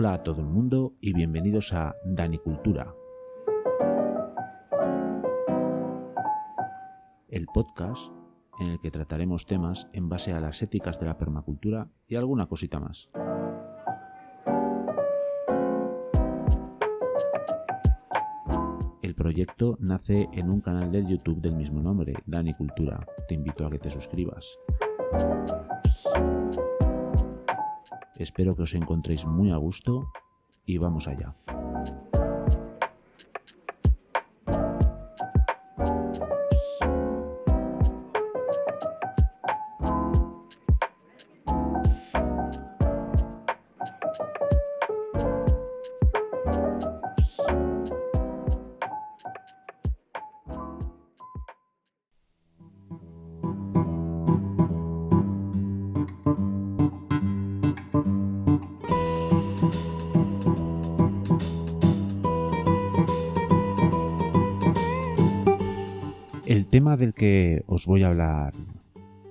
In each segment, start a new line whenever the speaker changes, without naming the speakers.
Hola a todo el mundo y bienvenidos a Danicultura, el podcast en el que trataremos temas en base a las éticas de la permacultura y alguna cosita más. El proyecto nace en un canal de YouTube del mismo nombre, Danicultura. Te invito a que te suscribas. Espero que os encontréis muy a gusto y vamos allá.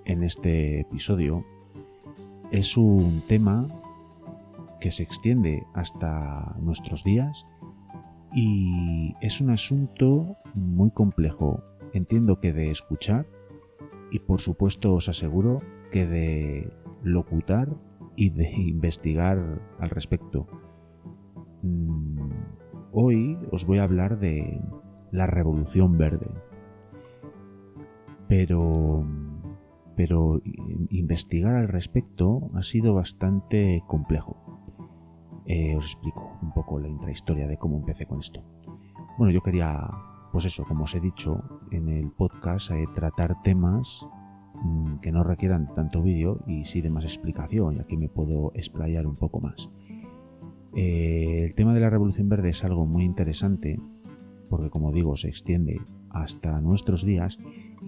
En este episodio es un tema que se extiende hasta nuestros días y es un asunto muy complejo. Entiendo que de escuchar y por supuesto os aseguro que de locutar y de investigar al respecto. Mm, hoy os voy a hablar de la revolución verde pero, pero investigar al respecto ha sido bastante complejo. Eh, os explico un poco la intrahistoria de cómo empecé con esto. Bueno, yo quería, pues eso, como os he dicho en el podcast, eh, tratar temas mm, que no requieran tanto vídeo y sí de más explicación, y aquí me puedo explayar un poco más. Eh, el tema de la Revolución Verde es algo muy interesante porque, como digo, se extiende hasta nuestros días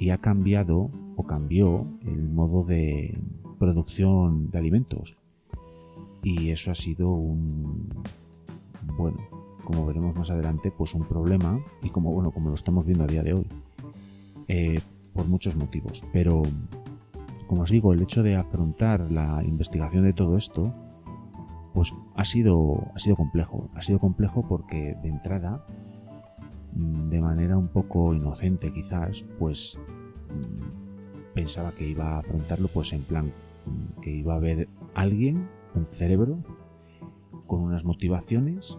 y ha cambiado o cambió el modo de producción de alimentos. Y eso ha sido un, bueno, como veremos más adelante, pues un problema y como, bueno, como lo estamos viendo a día de hoy, eh, por muchos motivos. Pero, como os digo, el hecho de afrontar la investigación de todo esto, pues ha sido, ha sido complejo. Ha sido complejo porque de entrada de manera un poco inocente quizás, pues mm, pensaba que iba a afrontarlo pues en plan mm, que iba a haber alguien, un cerebro, con unas motivaciones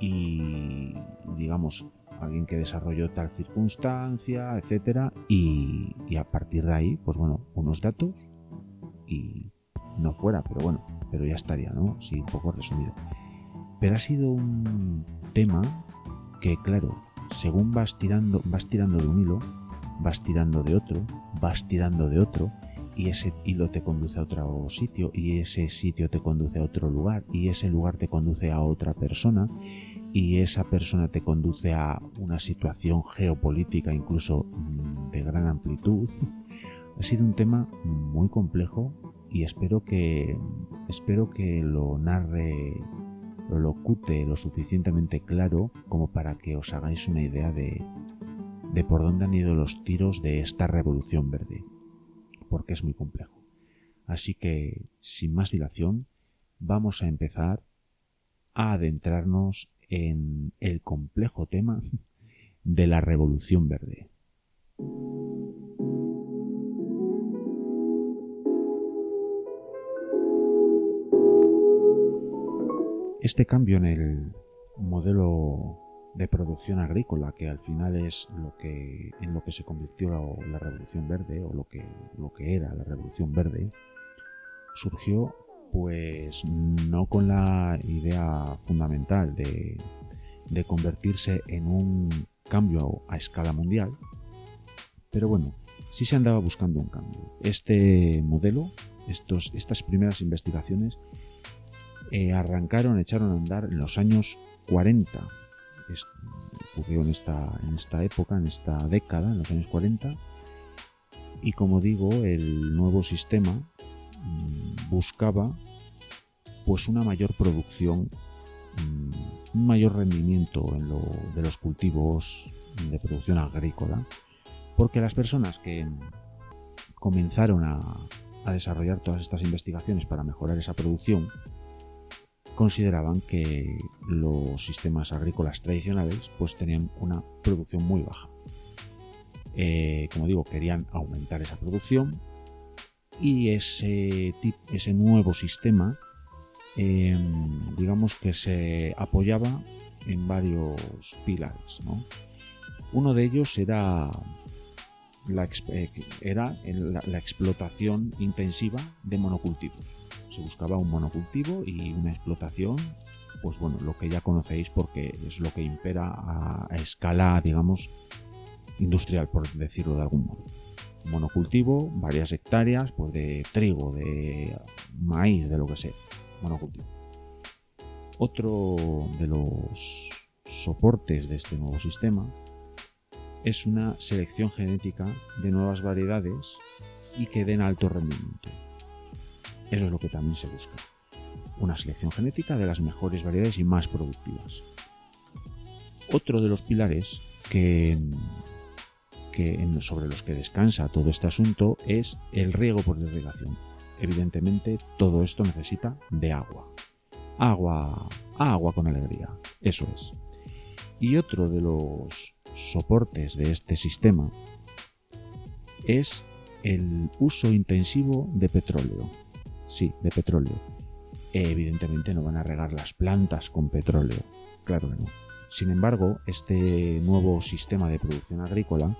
y digamos alguien que desarrolló tal circunstancia, etcétera, y, y, a partir de ahí, pues bueno, unos datos y no fuera, pero bueno, pero ya estaría, ¿no? Sí, un poco resumido. Pero ha sido un tema que, claro, según vas tirando, vas tirando de un hilo, vas tirando de otro, vas tirando de otro, y ese hilo te conduce a otro sitio, y ese sitio te conduce a otro lugar, y ese lugar te conduce a otra persona, y esa persona te conduce a una situación geopolítica incluso mm, de gran amplitud. Ha sido un tema muy complejo y espero que espero que lo narre locute lo suficientemente claro como para que os hagáis una idea de, de por dónde han ido los tiros de esta revolución verde, porque es muy complejo. Así que, sin más dilación, vamos a empezar a adentrarnos en el complejo tema de la revolución verde. Este cambio en el modelo de producción agrícola, que al final es lo que en lo que se convirtió la, revolución verde o lo que, lo que era la revolución verde, surgió pues no con la idea fundamental de, convertirse en un cambio a escala mundial, pero bueno, sí se andaba buscando un cambio. Este modelo, estos, estas primeras investigaciones eh, arrancaron, echaron a andar en los años 40. ocurrió en esta, en esta época, en esta década, en los años 40. Y como digo, el nuevo sistema mm, buscaba pues una mayor producción, mm, un mayor rendimiento en lo, de los cultivos de producción agrícola, porque las personas que comenzaron a desarrollar todas estas investigaciones para mejorar esa producción, consideraban que los sistemas agrícolas tradicionales pues tenían una producción muy baja. Eh, como digo, querían aumentar esa producción y ese, ese nuevo sistema, em, digamos que se apoyaba en varios pilares. Uno de ellos era la, eh, era la, explotación intensiva de monocultivos. Buscaba un monocultivo y una explotación, pues bueno, lo que ya conocéis porque es lo que impera a, escala, digamos, industrial, por decirlo de algún modo. Monocultivo, varias hectáreas, pues de trigo, de maíz, de lo que sea. Monocultivo. Otro de los soportes de este nuevo sistema es una selección genética de nuevas variedades y que den alto rendimiento. Eso es lo que también se busca. Una selección genética de las mejores variedades y más productivas. Otro de los pilares que, sobre los que descansa todo este asunto es el riego por irrigación. Evidentemente todo esto necesita de agua. Agua, agua con alegría. Eso es. Y otro de los soportes de este sistema es el uso intensivo de petróleo. Sí, de petróleo. Evidentemente no van a regar las plantas con petróleo, claro que no. Sin embargo, este nuevo sistema de producción agrícola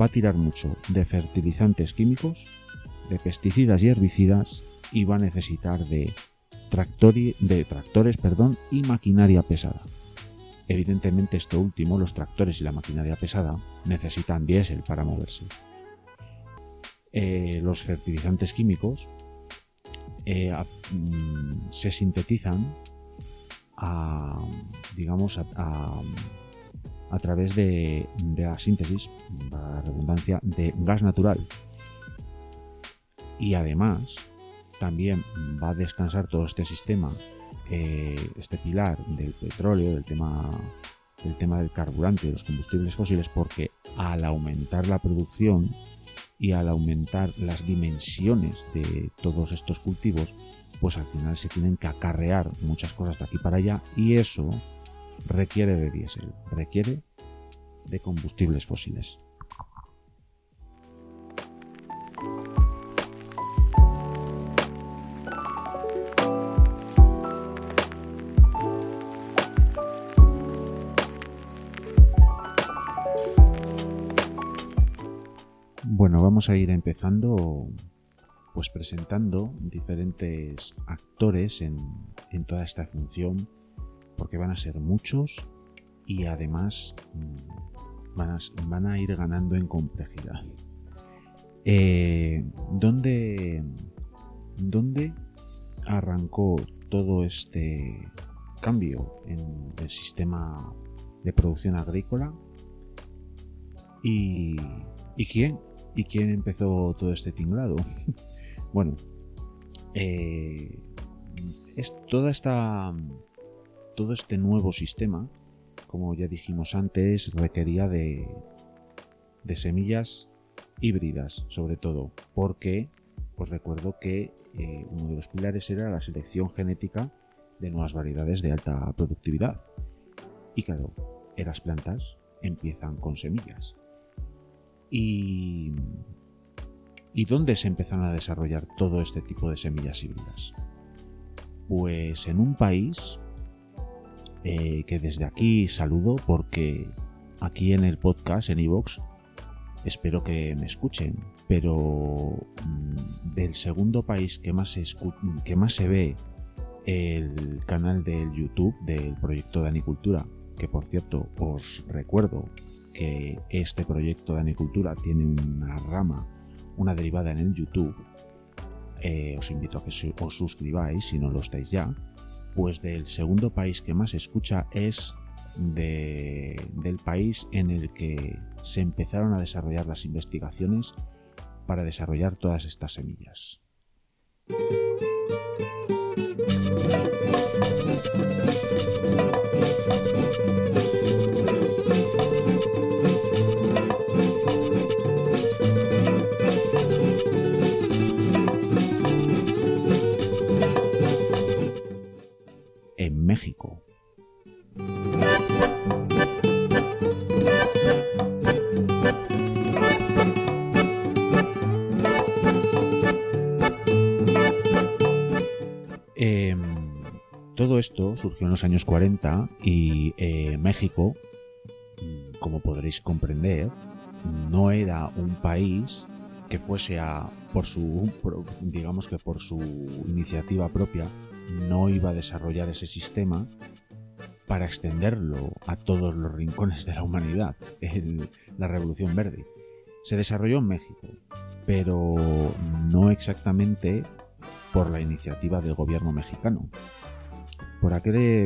va a tirar mucho de fertilizantes químicos, de pesticidas y herbicidas y va a necesitar de, de tractores perdón, y maquinaria pesada. Evidentemente esto último, los tractores y la maquinaria pesada, necesitan diésel para moverse. Eh, los fertilizantes químicos eh, mm, se sintetizan a, digamos, a, través de, la síntesis, la redundancia, de gas natural. Y además, también va a descansar todo este sistema eh, este pilar del petróleo, del tema, del tema del carburante de los combustibles fósiles, porque al aumentar la producción y al aumentar las dimensiones de todos estos cultivos, pues al final se tienen que acarrear muchas cosas de aquí para allá y eso requiere de diésel, requiere de combustibles fósiles. Bueno, vamos a ir empezando pues presentando diferentes actores en, toda esta función porque van a ser muchos y además mm, van a, ir ganando en complejidad. Eh, ¿dónde, ¿Dónde arrancó todo este cambio en el sistema de producción agrícola? ¿Y, ¿y quién? ¿Y quién empezó todo este tinglado? bueno, eh, es toda esta, todo este nuevo sistema, como ya dijimos antes, requería de, de semillas híbridas, sobre todo, porque os recuerdo que eh, uno de los pilares era la selección genética de nuevas variedades de alta productividad. Y claro, las plantas empiezan con semillas. ¿Y, ¿Y dónde se empezaron a desarrollar todo este tipo de semillas híbridas? Pues en un país eh, que desde aquí saludo porque aquí en el podcast, en iVoox, espero que me escuchen, pero mm, del segundo país que más, se que más se ve el canal del YouTube del proyecto de Anicultura, que por cierto os recuerdo que este proyecto de anicultura tiene una rama, una derivada en el YouTube, eh, os invito a que os suscribáis si no lo estáis ya, pues del segundo país que más escucha es del país en el que se empezaron a desarrollar las investigaciones para desarrollar todas estas semillas. Em, todo esto surgió en los años 40 y eh, México, mm, como podréis comprender, no era un país que fuese a, por su, digamos que por su iniciativa propia, no iba a desarrollar ese sistema para extenderlo a todos los rincones de la humanidad, la Revolución Verde. Se desarrolló en México, pero no exactamente por la iniciativa del gobierno mexicano. Por,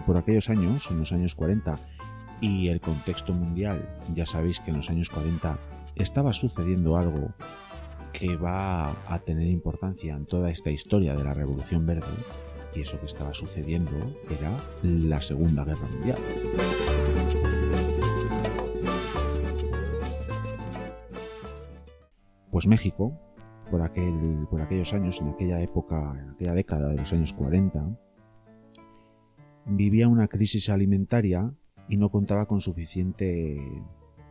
por aquellos años, en los años 40, y el contexto mundial, ya sabéis que en los años 40 estaba sucediendo algo que va a tener importancia en toda esta historia de la Revolución Verde, y eso que estaba sucediendo era la Segunda Guerra Mundial. Pues México, por, aquel, por aquellos años, en aquella época, en aquella década de los años 40, vivía una crisis alimentaria y no contaba con suficiente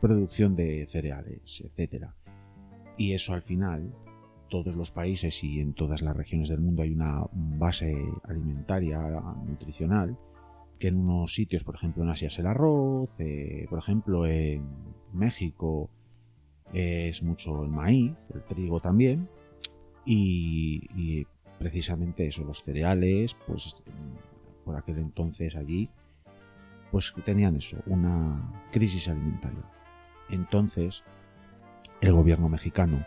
producción de cereales, etc. Y eso al final todos los países y en todas las regiones del mundo hay una base alimentaria, nutricional, que en unos sitios, por ejemplo en Asia es el arroz, eh, por ejemplo en México es mucho el maíz, el trigo también, y, precisamente eso, los cereales, pues por aquel entonces allí, pues tenían eso, una crisis alimentaria. Entonces, el gobierno mexicano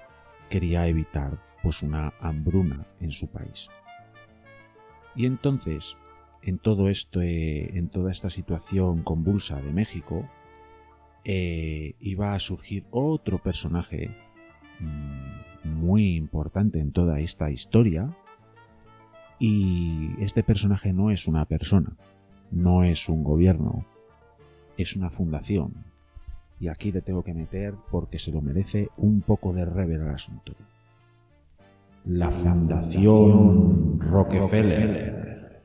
quería evitar pues una hambruna en su país. Y entonces, en todo esto, eh, en toda esta situación convulsa de México, eh, iba a surgir otro personaje mm, muy importante en toda esta historia. Y este personaje no es una persona, no es un gobierno, es una fundación, y aquí le tengo que meter porque se lo merece un poco de rever al asunto. La Fundación Rockefeller.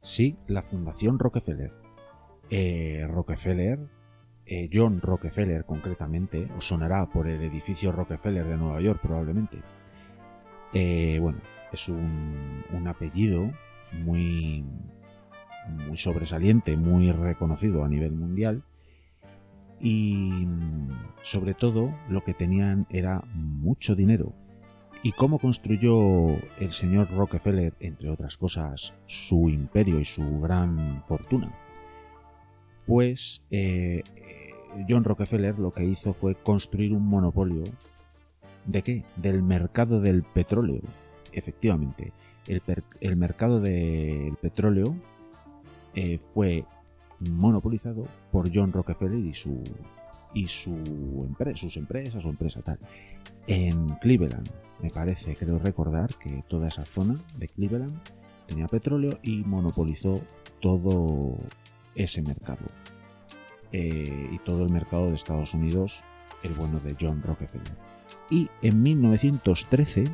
Sí, la Fundación Rockefeller. Eh, Rockefeller, eh, John Rockefeller concretamente, os sonará por el edificio Rockefeller de Nueva York probablemente eh, bueno, es un, apellido muy, muy sobresaliente, muy reconocido a nivel mundial y sobre todo lo que tenían era mucho dinero. ¿Y cómo construyó el señor Rockefeller, entre otras cosas, su imperio y su gran fortuna? Pues eh, John Rockefeller lo que hizo fue construir un monopolio ¿De qué? Del mercado del petróleo. Efectivamente, el, mercado del petróleo eh, fue monopolizado por John Rockefeller y su y su empresa, sus empresas o empresa tal. En Cleveland, me parece, creo recordar que toda esa zona de Cleveland tenía petróleo y monopolizó todo ese mercado. Eh, y todo el mercado de Estados Unidos, el bueno de John Rockefeller. Y en 1913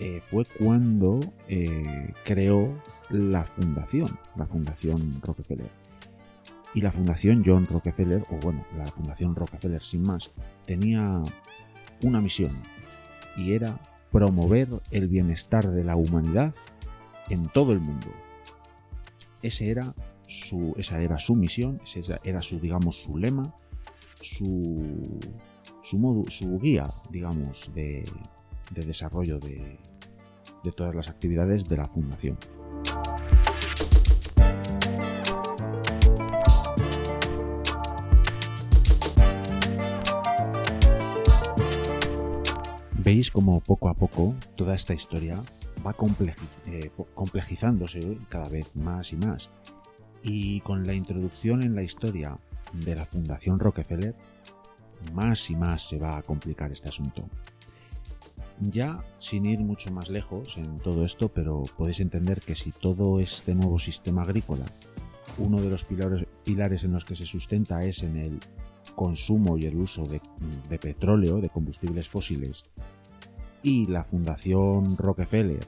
eh, fue cuando eh, creó la fundación, la fundación Rockefeller. Y la fundación John Rockefeller, o bueno, la fundación Rockefeller sin más, tenía una misión y era promover el bienestar de la humanidad en todo el mundo. Ese era su, esa era su misión, ese era su, digamos, su lema, su, su, su guía, digamos, de, desarrollo de, todas las actividades de la Fundación. Veis como poco a poco toda esta historia va eh, complejizándose cada vez más y más. Y con la introducción en la historia de la Fundación Rockefeller, más y más se va a complicar este asunto. Ya sin ir mucho más lejos en todo esto, pero podéis entender que si todo este nuevo sistema agrícola, uno de los pilares, en los que se sustenta es en el consumo y el uso de, de petróleo, de combustibles fósiles, y la Fundación Rockefeller,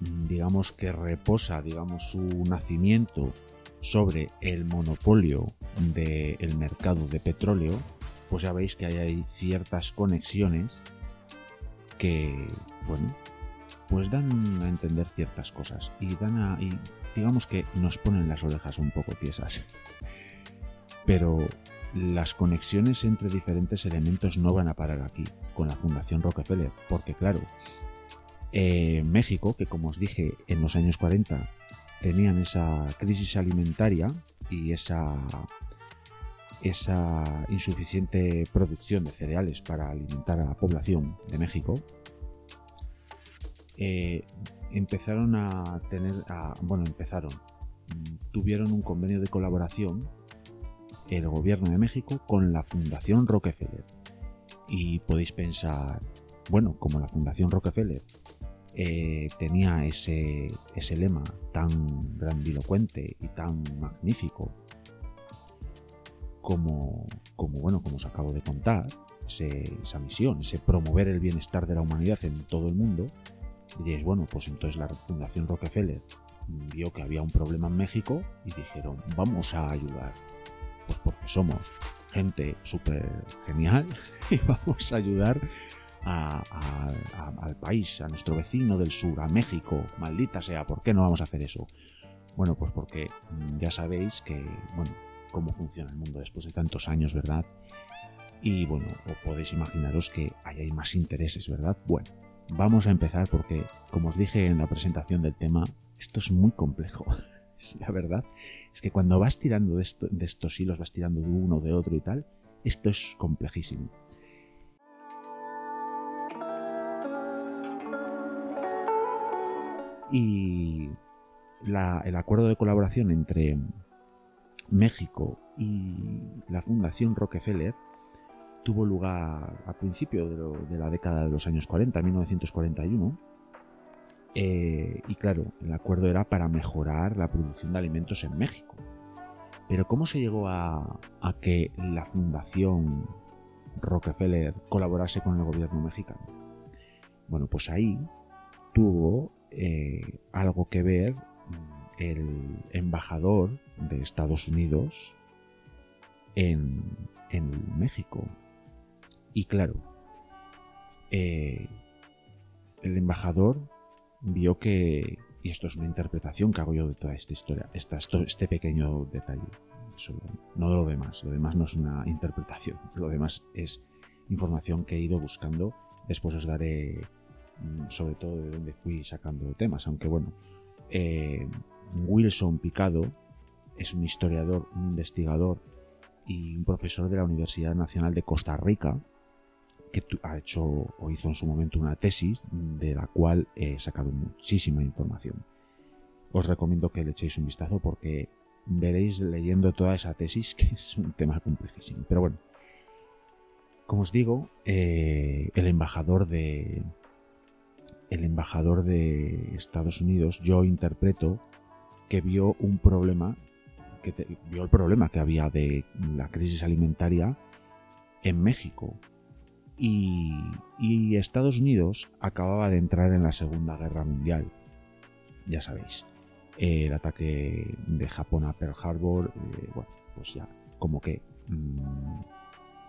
digamos que reposa, digamos, su nacimiento sobre el monopolio del mercado de petróleo, pues ya veis que hay ciertas conexiones que, bueno, pues dan a entender ciertas cosas y dan a, y digamos que nos ponen las orejas un poco tiesas. Pero las conexiones entre diferentes elementos no van a parar aquí con la Fundación Rockefeller, porque claro, eh, México, que como os dije en los años 40 tenían esa crisis alimentaria y esa, esa insuficiente producción de cereales para alimentar a la población de México, eh, empezaron a tener, bueno, empezaron, mm, tuvieron un convenio de colaboración el gobierno de México con la Fundación Rockefeller. Y podéis pensar, bueno, como la Fundación Rockefeller eh, tenía ese, ese lema tan grandilocuente y tan magnífico como, como, bueno, como os acabo de contar, esa misión, ese promover el bienestar de la humanidad en todo el mundo, diréis, bueno, pues entonces la Fundación Rockefeller vio que había un problema en México y dijeron, vamos a ayudar. Pues porque somos gente súper genial y vamos a ayudar al país, a nuestro vecino del sur, a México, maldita sea, ¿por qué no vamos a hacer eso? Bueno, pues porque mm, ya sabéis que, bueno, cómo funciona el mundo después de tantos años, ¿verdad? Y bueno, o podéis imaginaros que ahí hay más intereses, ¿verdad? Bueno, vamos a empezar porque, como os dije en la presentación del tema, esto es muy complejo. la verdad es que cuando vas tirando de, estos hilos, vas tirando de uno, de otro y tal, esto es complejísimo. Y el acuerdo de colaboración entre México y la Fundación Rockefeller tuvo lugar a principio de, la década de los años 40, 1941. Eh, y claro, el acuerdo era para mejorar la producción de alimentos en México. Pero ¿cómo se llegó a, que la Fundación Rockefeller colaborase con el gobierno mexicano? Bueno, pues ahí tuvo eh, algo que ver el embajador de Estados Unidos en, en México, y claro, eh, el embajador vio que, y esto es una interpretación que hago yo de toda esta historia, este pequeño detalle, no lo demás, lo demás no es una interpretación, lo demás es información que he ido buscando, después os daré sobre todo de dónde fui sacando temas, aunque bueno, eh, Wilson Picado es un historiador, un investigador y un profesor de la Universidad Nacional de Costa Rica, que ha hecho o hizo en su momento una tesis de la cual he sacado muchísima información. Os recomiendo que le echéis un vistazo porque veréis leyendo toda esa tesis que es un tema complejísimo. Pero bueno, como os digo, eh, el embajador de el embajador de Estados Unidos, yo interpreto que vio un problema, que vio el problema que había de la crisis alimentaria en México y, Estados Unidos acababa de entrar en la Segunda Guerra Mundial. Ya sabéis, el ataque de Japón a Pearl Harbor, eh, bueno, pues ya como que, mm,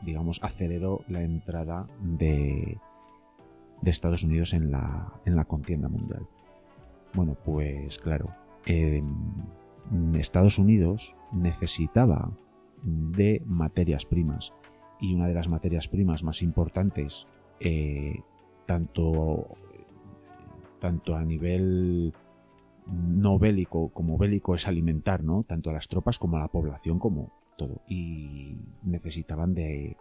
digamos, aceleró la entrada de, de Estados Unidos en la, en la contienda mundial. Bueno, pues claro, Estados Unidos necesitaba de materias primas y una de las materias primas más importantes, eh, tanto, tanto a nivel no bélico como bélico, es alimentar, ¿no? Tanto a las tropas como a la población, como todo. Y necesitaban de,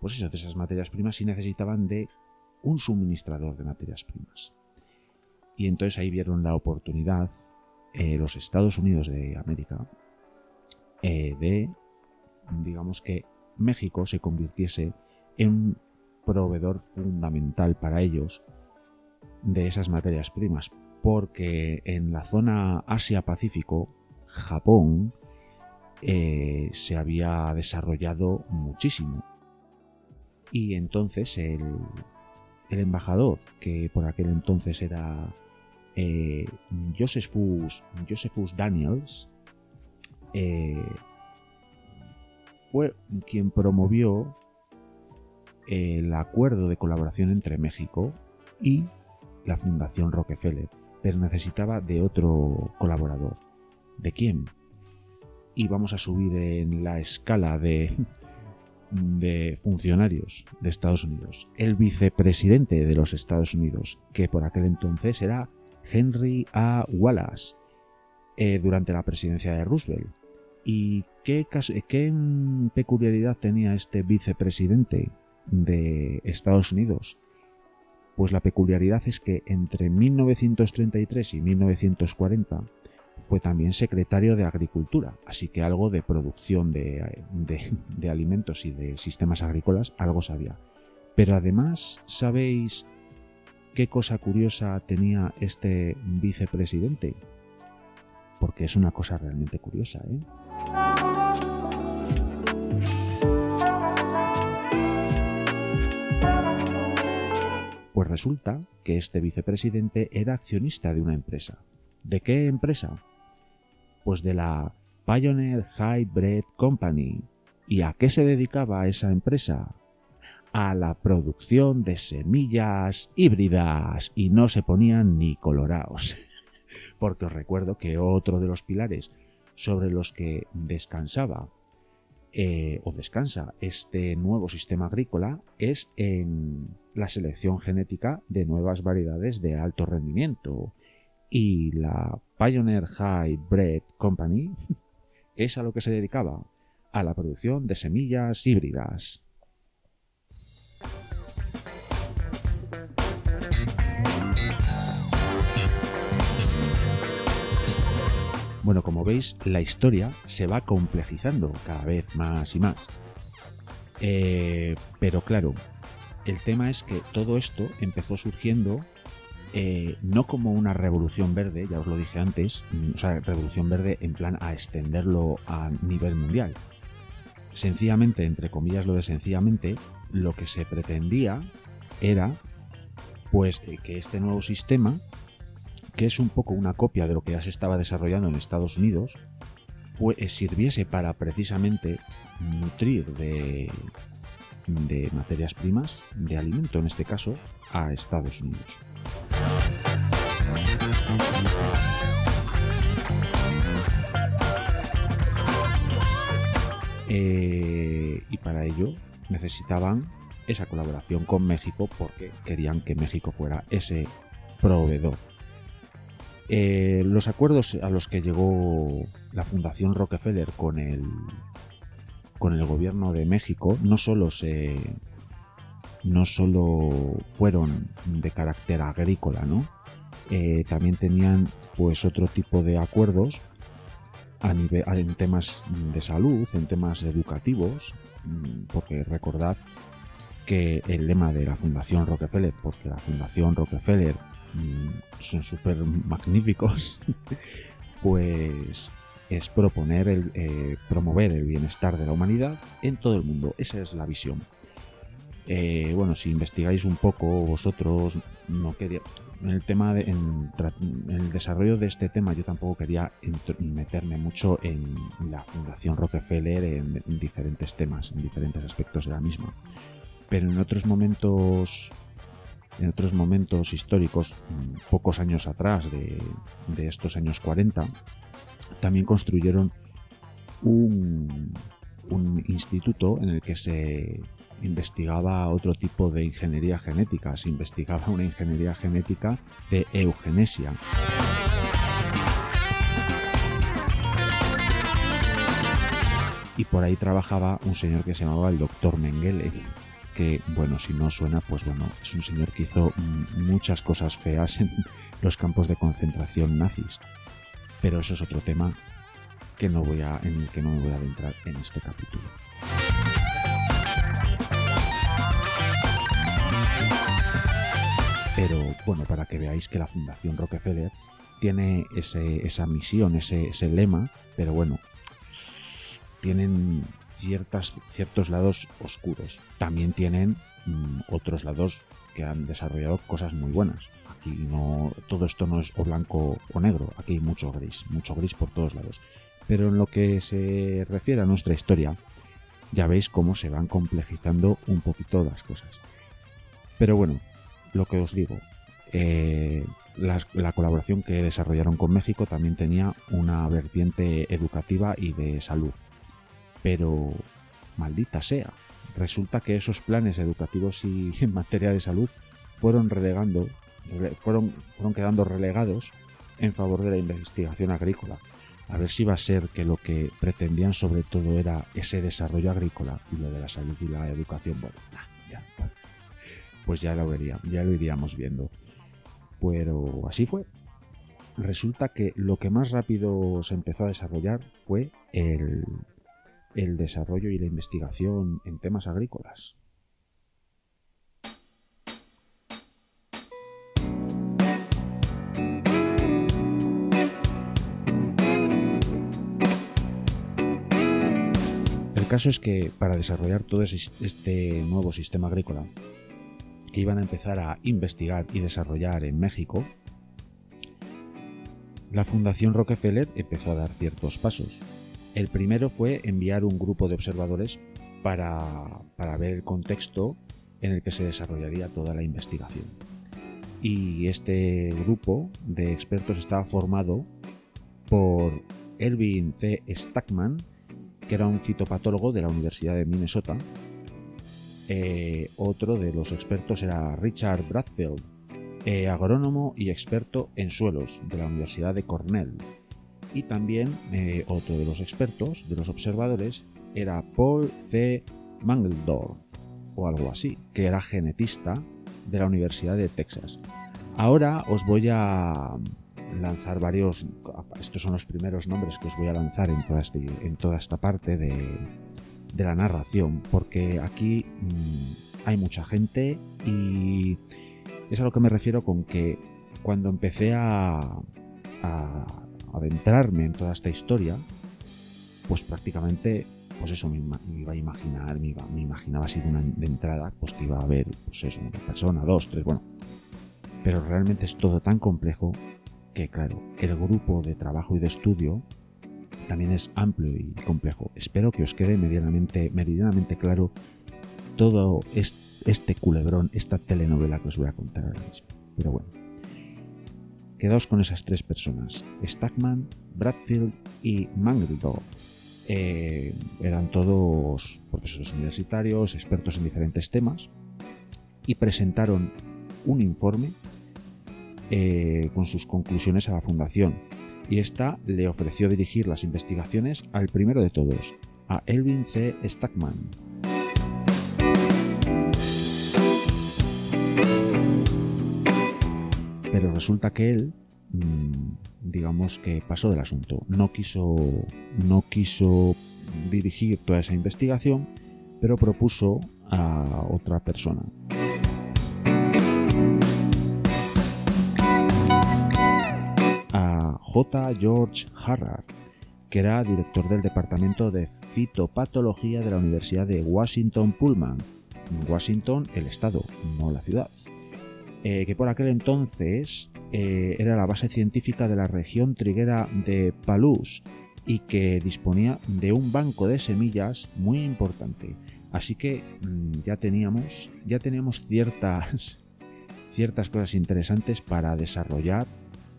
pues eso, de esas materias primas y necesitaban de un suministrador de materias primas. Y entonces ahí vieron la oportunidad eh, los Estados Unidos de América eh, de, digamos que, México se convirtiese en un proveedor fundamental para ellos de esas materias primas, porque en la zona Asia-Pacífico, Japón eh, se había desarrollado muchísimo. Y entonces el, embajador, que por aquel entonces era eh, Josephus, Josephus Daniels, eh, fue quien promovió el acuerdo de colaboración entre México y la Fundación Rockefeller, pero necesitaba de otro colaborador. ¿De quién? Y vamos a subir en la escala de, de funcionarios de Estados Unidos. El vicepresidente de los Estados Unidos, que por aquel entonces era Henry A. Wallace, eh, durante la presidencia de Roosevelt. ¿Y qué, qué peculiaridad tenía este vicepresidente de Estados Unidos? Pues la peculiaridad es que entre 1933 y 1940 fue también secretario de Agricultura, así que algo de producción de, de, alimentos y de sistemas agrícolas, algo sabía. Pero además, ¿sabéis qué cosa curiosa tenía este vicepresidente? Porque es una cosa realmente curiosa, ¿eh? Pues resulta que este vicepresidente era accionista de una empresa. ¿De qué empresa? Pues de la Pioneer Hybrid Company. ¿Y a qué se dedicaba esa empresa? A la producción de semillas híbridas y no se ponían ni colorados. Porque os recuerdo que otro de los pilares sobre los que descansaba eh, o descansa este nuevo sistema agrícola es en la selección genética de nuevas variedades de alto rendimiento. Y la Pioneer High Bread Company es a lo que se dedicaba, a la producción de semillas híbridas. Bueno, como veis, la historia se va complejizando cada vez más y más. Eh, pero claro, el tema es que todo esto empezó surgiendo eh, no como una revolución verde, ya os lo dije antes, mm, o sea, revolución verde en plan a extenderlo a nivel mundial. Sencillamente, entre comillas lo de sencillamente, lo que se pretendía era pues eh, que este nuevo sistema que es un poco una copia de lo que ya se estaba desarrollando en Estados Unidos, eh, sirviese para precisamente nutrir de, de materias primas, de alimento en este caso, a Estados Unidos. Eh, y para ello necesitaban esa colaboración con México porque querían que México fuera ese proveedor eh, los acuerdos a los que llegó la Fundación Rockefeller con el, con el gobierno de México no solo se no solo fueron de carácter agrícola, ¿no? Eh, también tenían pues otro tipo de acuerdos a nivel, en temas de salud, en temas educativos, mm, porque recordad que el lema de la Fundación Rockefeller, porque la Fundación Rockefeller Mm, son súper magníficos, pues es proponer, el, eh, promover el bienestar de la humanidad en todo el mundo. Esa es la visión. Eh, bueno, si investigáis un poco vosotros, no quería, en el tema de, en, el desarrollo de este tema yo tampoco quería meterme mucho en la Fundación Rockefeller en diferentes temas, en diferentes aspectos de la misma. Pero en otros momentos en otros momentos históricos, mm, pocos años atrás de, estos años 40, también construyeron un, instituto en el que se investigaba otro tipo de ingeniería genética, se investigaba una ingeniería genética de eugenesia. Y por ahí trabajaba un señor que se llamaba el doctor Mengele, que, bueno, si no suena, pues bueno, es un señor que hizo muchas cosas feas en los campos de concentración nazis. Pero eso es otro tema que no voy a, en el que no me voy a adentrar en este capítulo. Pero bueno, para que veáis que la Fundación Rockefeller tiene ese, esa misión, ese, ese lema, pero bueno, tienen ciertas, ciertos lados oscuros. También tienen mm, otros lados que han desarrollado cosas muy buenas. Aquí no, todo esto no es o blanco o negro, aquí hay mucho gris, mucho gris por todos lados. Pero en lo que se refiere a nuestra historia, ya veis cómo se van complejizando un poquito las cosas. Pero bueno, lo que os digo, eh, la, colaboración que desarrollaron con México también tenía una vertiente educativa y de salud. Pero, maldita sea, resulta que esos planes educativos y en materia de salud fueron relegando, fueron, fueron quedando relegados en favor de la investigación agrícola. A ver si va a ser que lo que pretendían sobre todo era ese desarrollo agrícola y lo de la salud y la educación. Bueno, ya, pues ya lo veríamos, ya lo iríamos viendo. Pero así fue. Resulta que lo que más rápido se empezó a desarrollar fue el, el desarrollo y la investigación en temas agrícolas. Caso es que para desarrollar todo este nuevo sistema agrícola que iban a empezar a investigar y desarrollar en México, la Fundación Rockefeller empezó a dar ciertos pasos. El primero fue enviar un grupo de observadores para, ver el contexto en el que se desarrollaría toda la investigación. Y este grupo de expertos estaba formado por Erwin C. Stackman, que era un fitopatólogo de la Universidad de Minnesota, eh, otro de los expertos era Richard Bradfield, eh, agrónomo y experto en suelos de la Universidad de Cornell. Y también eh, otro de los expertos, de los observadores, era Paul C. Mangeldorf, o algo así, que era genetista de la Universidad de Texas. Ahora os voy a lanzar varios, estos son los primeros nombres que os voy a lanzar en toda, este, en toda esta parte de, la narración, porque aquí mm, hay mucha gente y es a lo que me refiero con que cuando empecé a, adentrarme en toda esta historia, pues prácticamente, pues eso, me, iba a imaginar, me, imaginaba así de, una, de entrada, pues que iba a haber, pues eso, una persona, dos, tres, bueno. Pero realmente es todo tan complejo que, claro, el grupo de trabajo y de estudio también es amplio y complejo. Espero que os quede medianamente, meridianamente claro todo este culebrón, esta telenovela que os voy a contar ahora mismo. Pero bueno, quedaos con esas tres personas, Stackman, Bradfield y Mangeldorf. Eh, eran todos profesores universitarios, expertos en diferentes temas, y presentaron un informe eh, con sus conclusiones a la fundación, y esta le ofreció dirigir las investigaciones al primero de todos, a Elvin C. Stackman. Pero resulta que él, mm, digamos que pasó del asunto, no quiso, no quiso dirigir toda esa investigación, pero propuso a otra persona. J. George Harrard, que era director del Departamento de Fitopatología de la Universidad de Washington Pullman. Washington, el estado, no la ciudad. Eh, que por aquel entonces eh, era la base científica de la región triguera de Palus y que disponía de un banco de semillas muy importante. Así que mm, ya teníamos, ya ciertas, ciertas cosas interesantes para desarrollar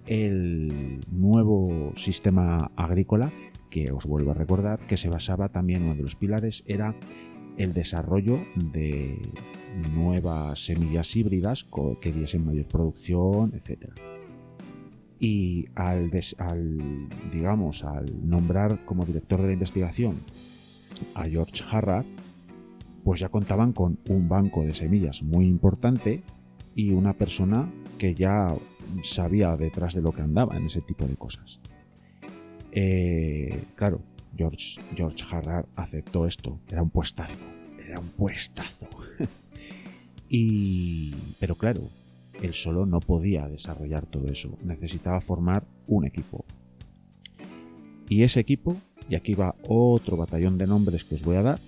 el nuevo sistema agrícola que os vuelvo a recordar que se basaba también uno de los pilares era el desarrollo de nuevas semillas híbridas que diesen mayor producción, etc. Y al, digamos, al nombrar como director de la investigación a George Harrad, pues ya contaban con un banco de semillas muy importante y una persona que ya sabía detrás de lo que andaba en ese tipo de cosas. Eh, claro, George, George Harrard aceptó esto. Era un puestazo. Era un puestazo. y, pero claro, él solo no podía desarrollar todo eso. Necesitaba formar un equipo. Y ese equipo, y aquí va otro batallón de nombres que os voy a dar,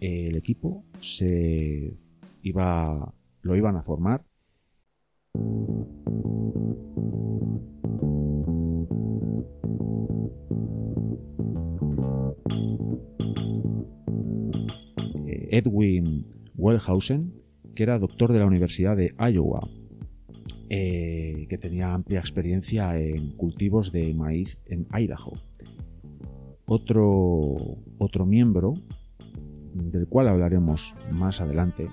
el equipo se iba, lo iban a formar. Eh, Edwin Wellhausen, que era doctor de la Universidad de Iowa, eh, que tenía amplia experiencia en cultivos de maíz en Idaho. Otro, otro miembro, del cual hablaremos más adelante,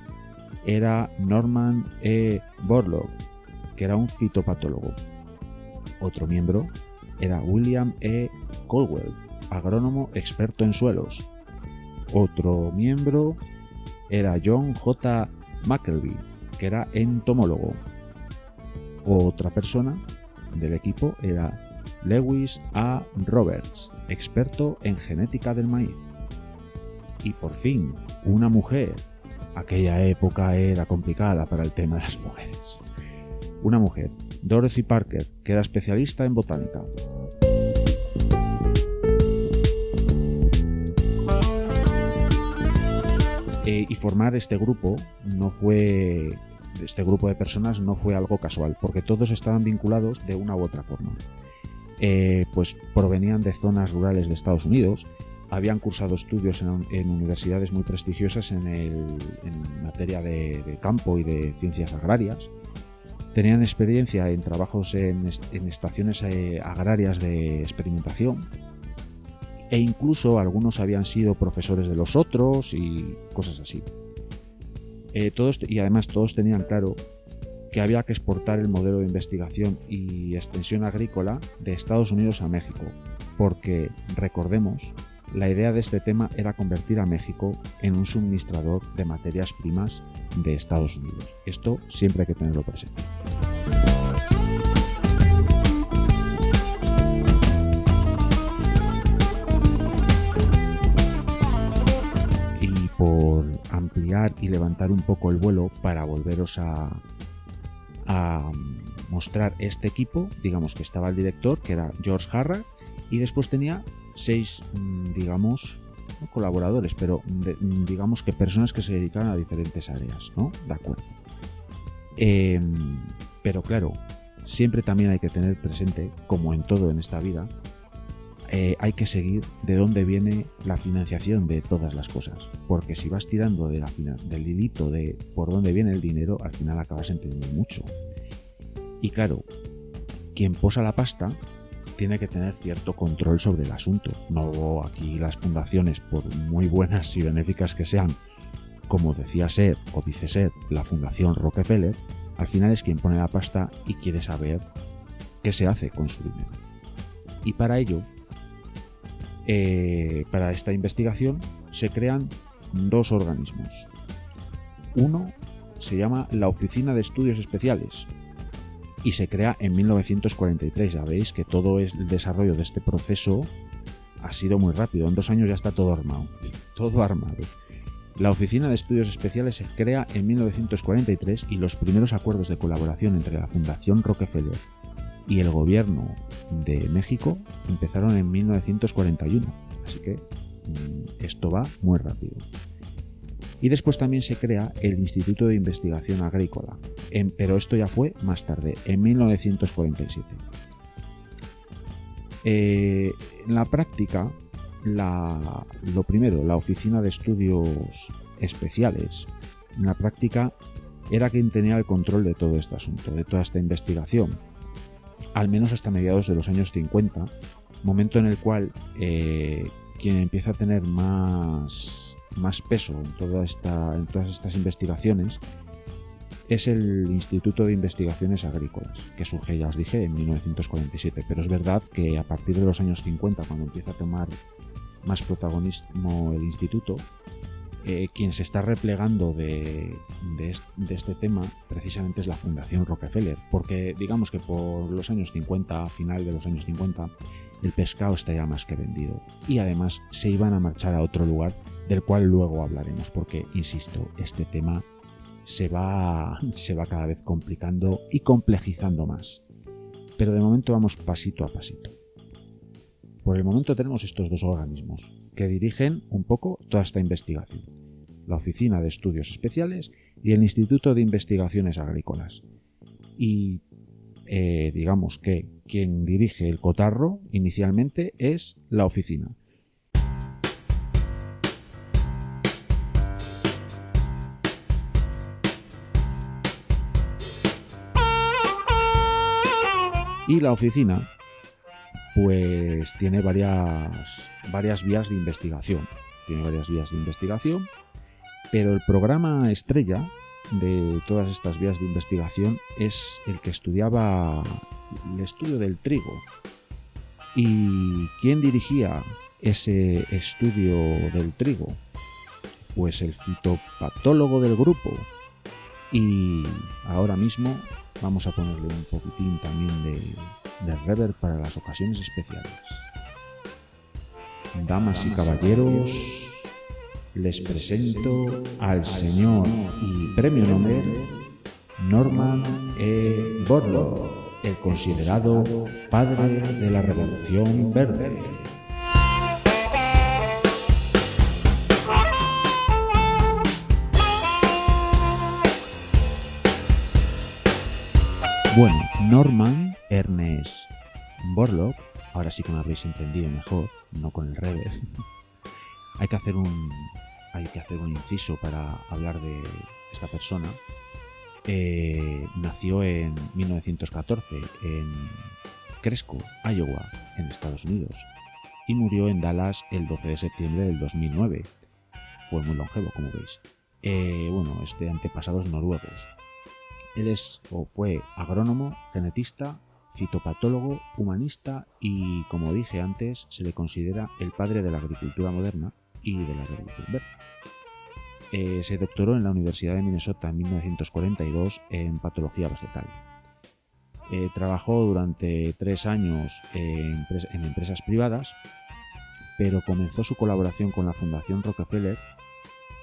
era Norman E. Borlaug, que era un fitopatólogo. Otro miembro era William E. Colwell, agrónomo experto en suelos. Otro miembro era John J. McElvey, que era entomólogo. Otra persona del equipo era Lewis A. Roberts, experto en genética del maíz. Y por fin, una mujer. Aquella época era complicada para el tema de las mujeres. Una mujer, Dorothy Parker, que era especialista en botánica. Eh, y formar este grupo no fue este grupo de personas no fue algo casual, porque todos estaban vinculados de una u otra forma. Eh, pues provenían de zonas rurales de Estados Unidos, habían cursado estudios en, universidades muy prestigiosas en, materia de, campo y de ciencias agrarias, tenían experiencia en trabajos en, estaciones eh, agrarias de experimentación, e incluso algunos habían sido profesores de los otros y cosas así. Eh, todos, y además todos tenían claro que había que exportar el modelo de investigación y extensión agrícola de Estados Unidos a México, porque, recordemos, la idea de este tema era convertir a México en un suministrador de materias primas de Estados Unidos. Esto siempre hay que tenerlo presente. por ampliar y levantar un poco el vuelo para volveros a, mostrar este equipo. Digamos que estaba el director, que era George Harra, y después tenía seis, mm, digamos, colaboradores, pero mm, digamos que personas que se dedicaban a diferentes áreas, ¿no? De acuerdo. Em, pero claro, siempre también hay que tener presente, como en todo en esta vida, eh, hay que seguir de dónde viene la financiación de todas las cosas. Porque si vas tirando de la, del hilito de por dónde viene el dinero, al final acabas entendiendo mucho. Y claro, quien posa la pasta tiene que tener cierto control sobre el asunto. No aquí las fundaciones, por muy buenas y benéficas que sean, como decía ser o dice ser la Fundación Rockefeller, al final es quien pone la pasta y quiere saber qué se hace con su dinero. Y para ello eh, para esta investigación se crean dos organismos. Uno se llama la Oficina de Estudios Especiales y se crea en 1943. Ya veis que todo el desarrollo de este proceso ha sido muy rápido. En dos años ya está todo armado. Todo armado. La Oficina de Estudios Especiales se crea en 1943 y los primeros acuerdos de colaboración entre la Fundación Rockefeller y el gobierno de México empezaron en 1941. Así que mm, esto va muy rápido. Y después también se crea el Instituto de Investigación Agrícola, pero esto ya fue más tarde, en 1947. Eh, en la práctica, lo primero, la Oficina de Estudios Especiales, en la práctica era quien tenía el control de todo este asunto, de toda esta investigación, al menos hasta mediados de los años 50, momento en el cual eh, quien empieza a tener más, más peso en, toda esta, en todas estas investigaciones es el Instituto de Investigaciones Agrícolas, que surge, ya os dije, en 1947. Pero es verdad que a partir de los años 50, cuando empieza a tomar más protagonismo el instituto, eh, quien se está replegando de, este tema precisamente es la Fundación Rockefeller, porque digamos que por los años 50, a final de los años 50, el pescado está ya más que vendido. Y además se iban a marchar a otro lugar del cual luego hablaremos, porque, insisto, este tema se va, se va cada vez complicando y complejizando más. Pero de momento vamos pasito a pasito. Por el momento tenemos estos dos organismos que dirigen un poco toda esta investigación. La Oficina de Estudios Especiales y el Instituto de Investigaciones Agrícolas. Y eh, digamos que quien dirige el cotarro inicialmente es la oficina. Y la oficina, pues tiene varias, varias vías de investigación. Tiene varias vías de investigación, pero el programa estrella de todas estas vías de investigación es el que estudiaba el estudio del trigo. ¿Y quién dirigía ese estudio del trigo? Pues el fitopatólogo del grupo. Y ahora mismo vamos a ponerle un poquitín también de, de reverb para las ocasiones especiales. Damas y caballeros, les presento al señor y premio Nobel Norman E. Borlaug, el considerado padre de la Revolución Verde. Bueno, Norman Ernest Borlaug, ahora sí que me habréis entendido mejor, no con el revés. hay que hacer un hay que hacer un inciso para hablar de esta persona. Eh, nació en 1914 en Cresco, Iowa, en Estados Unidos, y murió en Dallas el 12 de septiembre del 2009. Fue muy longevo, como veis. Eh, bueno, este antepasados noruegos. Él es o fue agrónomo, genetista, fitopatólogo, humanista y, como dije antes, se le considera el padre de la agricultura moderna y de la Revolución Verde. Eh, se doctoró en la Universidad de Minnesota en 1942 en patología vegetal. Eh, trabajó durante tres años en, en, empresas privadas, pero comenzó su colaboración con la Fundación Rockefeller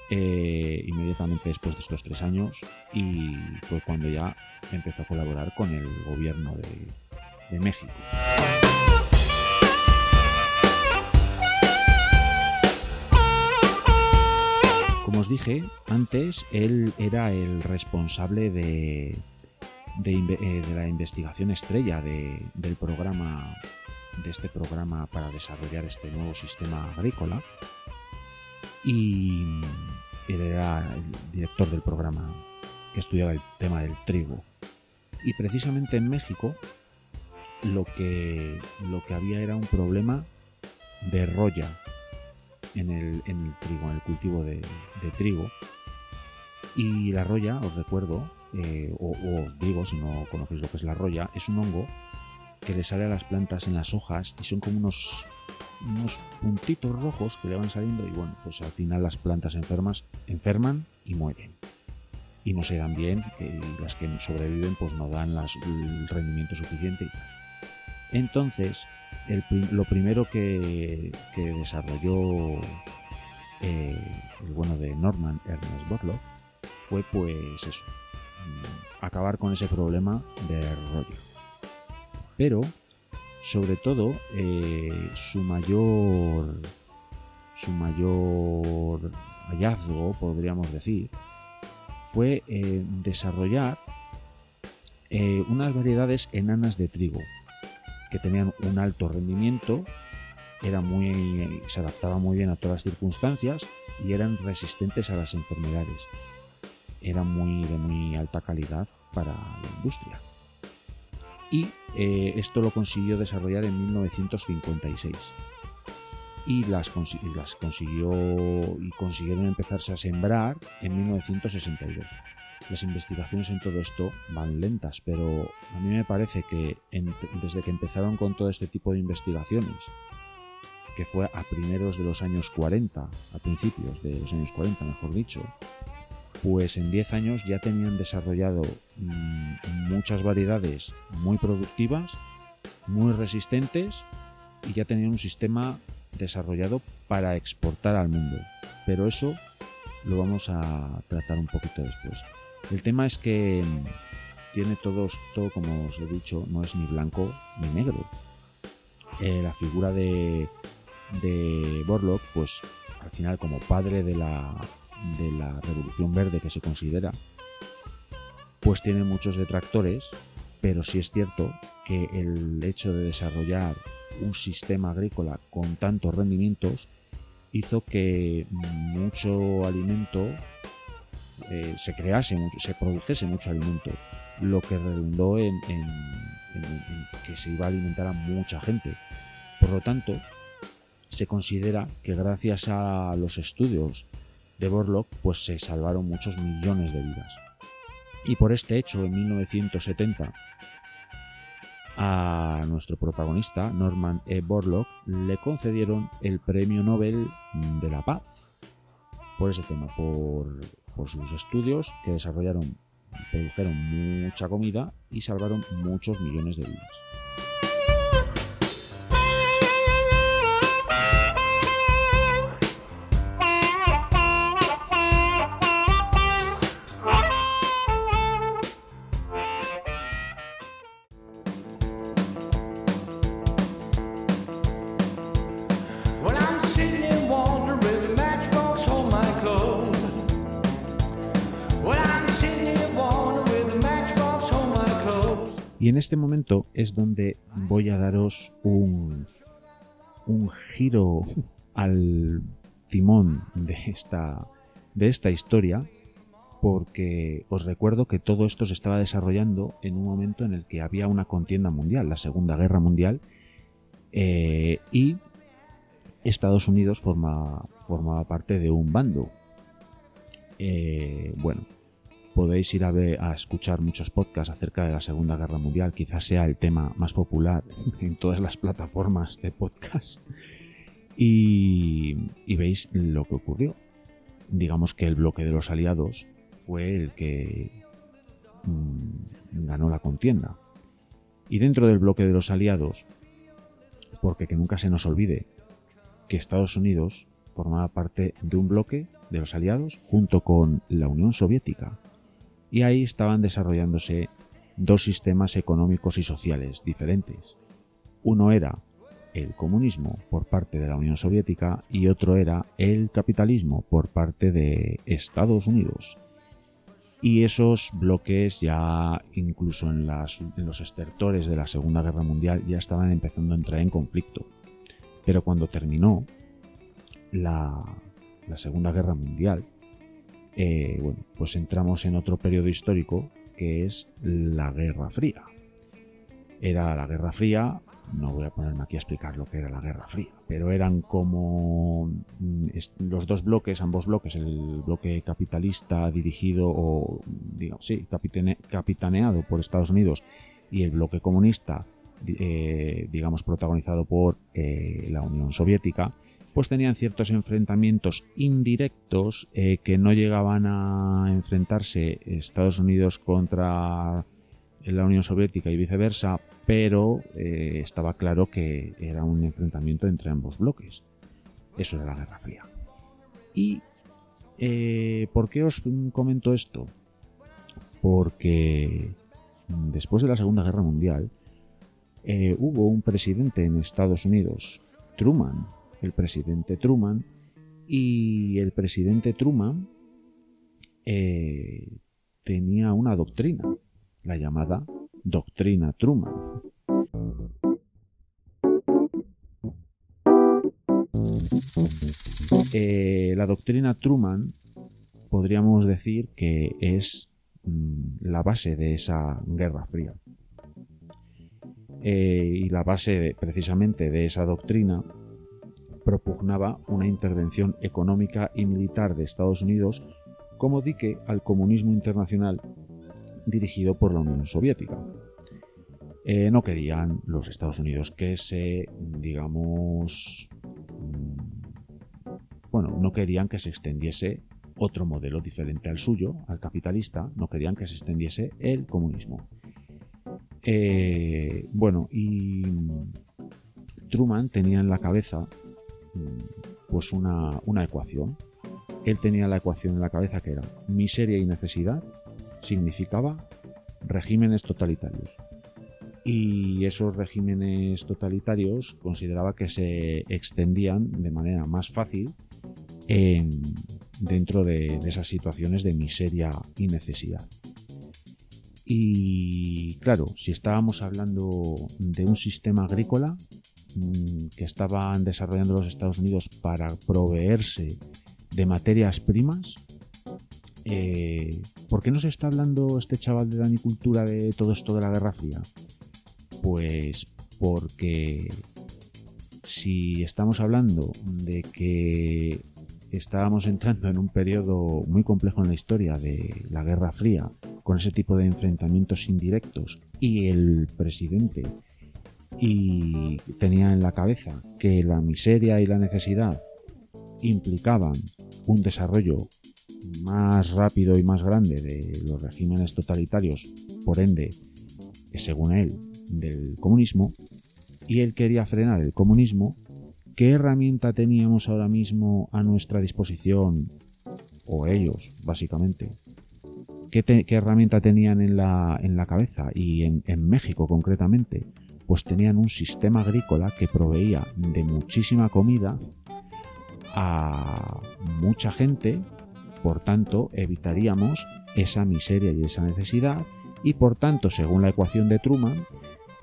eh, inmediatamente después de estos tres años y fue cuando ya empezó a colaborar con el gobierno de, México. Como os dije antes, él era el responsable de, de, eh, de la investigación estrella de, del programa, de este programa para desarrollar este nuevo sistema agrícola y él era el director del programa que estudiaba el tema del trigo. Y precisamente en México lo que, lo que había era un problema de roya en el, en el trigo, en el cultivo de, de, trigo. Y la roya, os recuerdo, eh, o, o, os digo, si no conocéis lo que es la roya, es un hongo que le sale a las plantas en las hojas y son como unos unos puntitos rojos que le van saliendo y bueno, pues al final las plantas enfermas enferman y mueren. Y no se dan bien, y las que sobreviven pues no dan las, el rendimiento suficiente. Entonces, lo primero que, que desarrolló eh, el bueno de Norman Ernest Borlaug fue pues eso, mm, acabar con ese problema de rollo. Pero sobre todo eh, su mayor su mayor hallazgo podríamos decir fue eh, desarrollar eh, unas variedades enanas de trigo que tenían un alto rendimiento era muy se adaptaban muy bien a todas las circunstancias y eran resistentes a las enfermedades. Eran muy de muy alta calidad para la industria y eh, esto lo consiguió desarrollar en 1956 y las, las, consiguió y consiguieron empezarse a sembrar en 1962. Las investigaciones en todo esto van lentas, pero a mí me parece que desde que empezaron con todo este tipo de investigaciones, que fue a primeros de los años 40, a principios de los años 40, mejor dicho, pues en 10 años ya tenían desarrollado mmm, muchas variedades muy productivas, muy resistentes y ya tenían un sistema desarrollado para exportar al mundo. Pero eso lo vamos a tratar un poquito después. El tema es que mm, tiene todo esto, como os he dicho, no es ni blanco ni negro. Eh, la figura de, de Borlock, pues al final como padre de la de la Revolución Verde que se considera, pues tiene muchos detractores, pero sí es cierto que el hecho de desarrollar un sistema agrícola con tantos rendimientos hizo que mucho alimento eh, se crease, se produjese mucho alimento, lo que redundó en, en, que se iba a alimentar a mucha gente. Por lo tanto, se considera que gracias a los estudios de Borlaug pues se salvaron muchos millones de vidas. Y por este hecho, en 1970, a nuestro protagonista, Norman E. Borlaug, le concedieron el Premio Nobel de la Paz. Por ese tema, por sus estudios que desarrollaron, produjeron mucha comida y salvaron muchos millones de vidas. Es donde voy a daros un, un giro al timón de esta, de esta historia, porque os recuerdo que todo esto se estaba desarrollando en un momento en el que había una contienda mundial, la Segunda Guerra Mundial, eh, y Estados Unidos forma, formaba parte de un bando. Eh, bueno, podéis ir a, ver, a escuchar muchos podcasts acerca de la Segunda Guerra Mundial. Quizás sea el tema más popular en todas las plataformas de podcast. Y, veis lo que ocurrió. Digamos que el bloque de los aliados fue el que mm, ganó la contienda. Y dentro del bloque de los aliados, porque que nunca se nos olvide que Estados Unidos formaba parte de un bloque de los aliados junto con la Unión Soviética, y ahí estaban desarrollándose dos sistemas económicos y sociales diferentes. Uno era el comunismo por parte de la Unión Soviética y otro era el capitalismo por parte de Estados Unidos. Y esos bloques ya incluso en, los estertores de la Segunda Guerra Mundial ya estaban empezando a entrar en conflicto. Pero cuando terminó la Segunda Guerra Mundial, eh, bueno, pues entramos en otro periodo histórico que es la Guerra Fría. Era la Guerra Fría, no voy a ponerme aquí a explicar lo que era la Guerra Fría, pero eran como mm, los dos bloques, ambos bloques, el bloque capitalista dirigido o, digamos, sí, capitaneado por Estados Unidos y el bloque comunista, eh, digamos, protagonizado por eh, la Unión Soviética, pues tenían ciertos enfrentamientos indirectos eh, que no llegaban a enfrentarse Estados Unidos contra la Unión Soviética y viceversa, pero eh, estaba claro que era un enfrentamiento entre ambos bloques. Eso era la Guerra Fría. ¿Y eh, por qué os comento esto? Porque después de la Segunda Guerra Mundial hubo un presidente en Estados Unidos, Truman, el presidente Truman, y el presidente Truman eh, tenía una doctrina, la llamada doctrina Truman. Eh, la doctrina Truman podríamos decir que es mm, la base de esa guerra fría. Eh, y la base precisamente de esa doctrina propugnaba una intervención económica y militar de Estados Unidos como dique al comunismo internacional dirigido por la Unión Soviética. Eh, no querían los Estados Unidos que se, digamos, mm, bueno, no querían que se extendiese otro modelo diferente al suyo, al capitalista, no querían que se extendiese el comunismo. Eh, bueno, y Truman tenía en la cabeza pues una, ecuación. Él tenía la ecuación en la cabeza que era miseria y necesidad significaba regímenes totalitarios. Y esos regímenes totalitarios consideraba que se extendían de manera más fácil dentro de, esas situaciones de miseria y necesidad. Y claro, si estábamos hablando de un sistema agrícola, que estaban desarrollando los Estados Unidos para proveerse de materias primas. Eh, ¿Por qué no se está hablando este chaval de la anicultura de todo esto de la Guerra Fría? Pues porque si estamos hablando de que estábamos entrando en un periodo muy complejo en la historia de la Guerra Fría, con ese tipo de enfrentamientos indirectos, y el presidente y tenía en la cabeza que la miseria y la necesidad implicaban un desarrollo más rápido y más grande de los regímenes totalitarios, por ende, según él, del comunismo, y él quería frenar el comunismo, ¿qué herramienta teníamos ahora mismo a nuestra disposición? O ellos, básicamente. ¿Qué, herramienta tenían en la, en la cabeza? Y en, en México concretamente, pues tenían un sistema agrícola que proveía de muchísima comida a mucha gente, por tanto evitaríamos esa miseria y esa necesidad y por tanto, según la ecuación de Truman,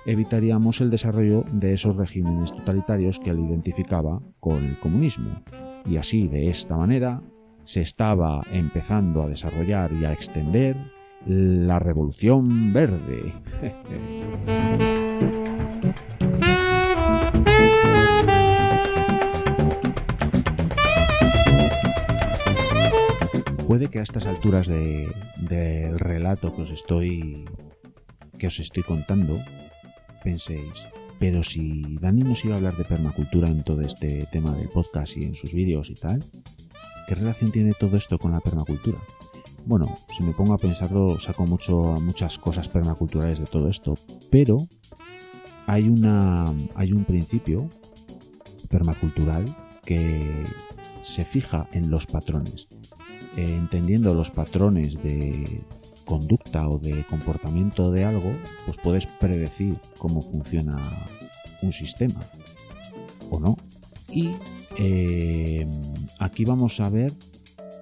evitaríamos el desarrollo de esos regímenes totalitarios que él identificaba con el comunismo. Y así, de esta manera, se estaba empezando a desarrollar y a extender la revolución verde. Puede que a estas alturas del relato que os estoy que os estoy contando penséis, pero si Dani nos iba a hablar de permacultura en todo este tema del podcast y en sus vídeos y tal, ¿qué relación tiene todo esto con la permacultura? Bueno, si me pongo a pensarlo, saco mucho, muchas cosas permaculturales de todo esto, pero hay, una, hay un principio permacultural que se fija en los patrones. Eh, entendiendo los patrones de conducta o de comportamiento de algo, pues puedes predecir cómo funciona un sistema o no. Y eh, aquí vamos a ver,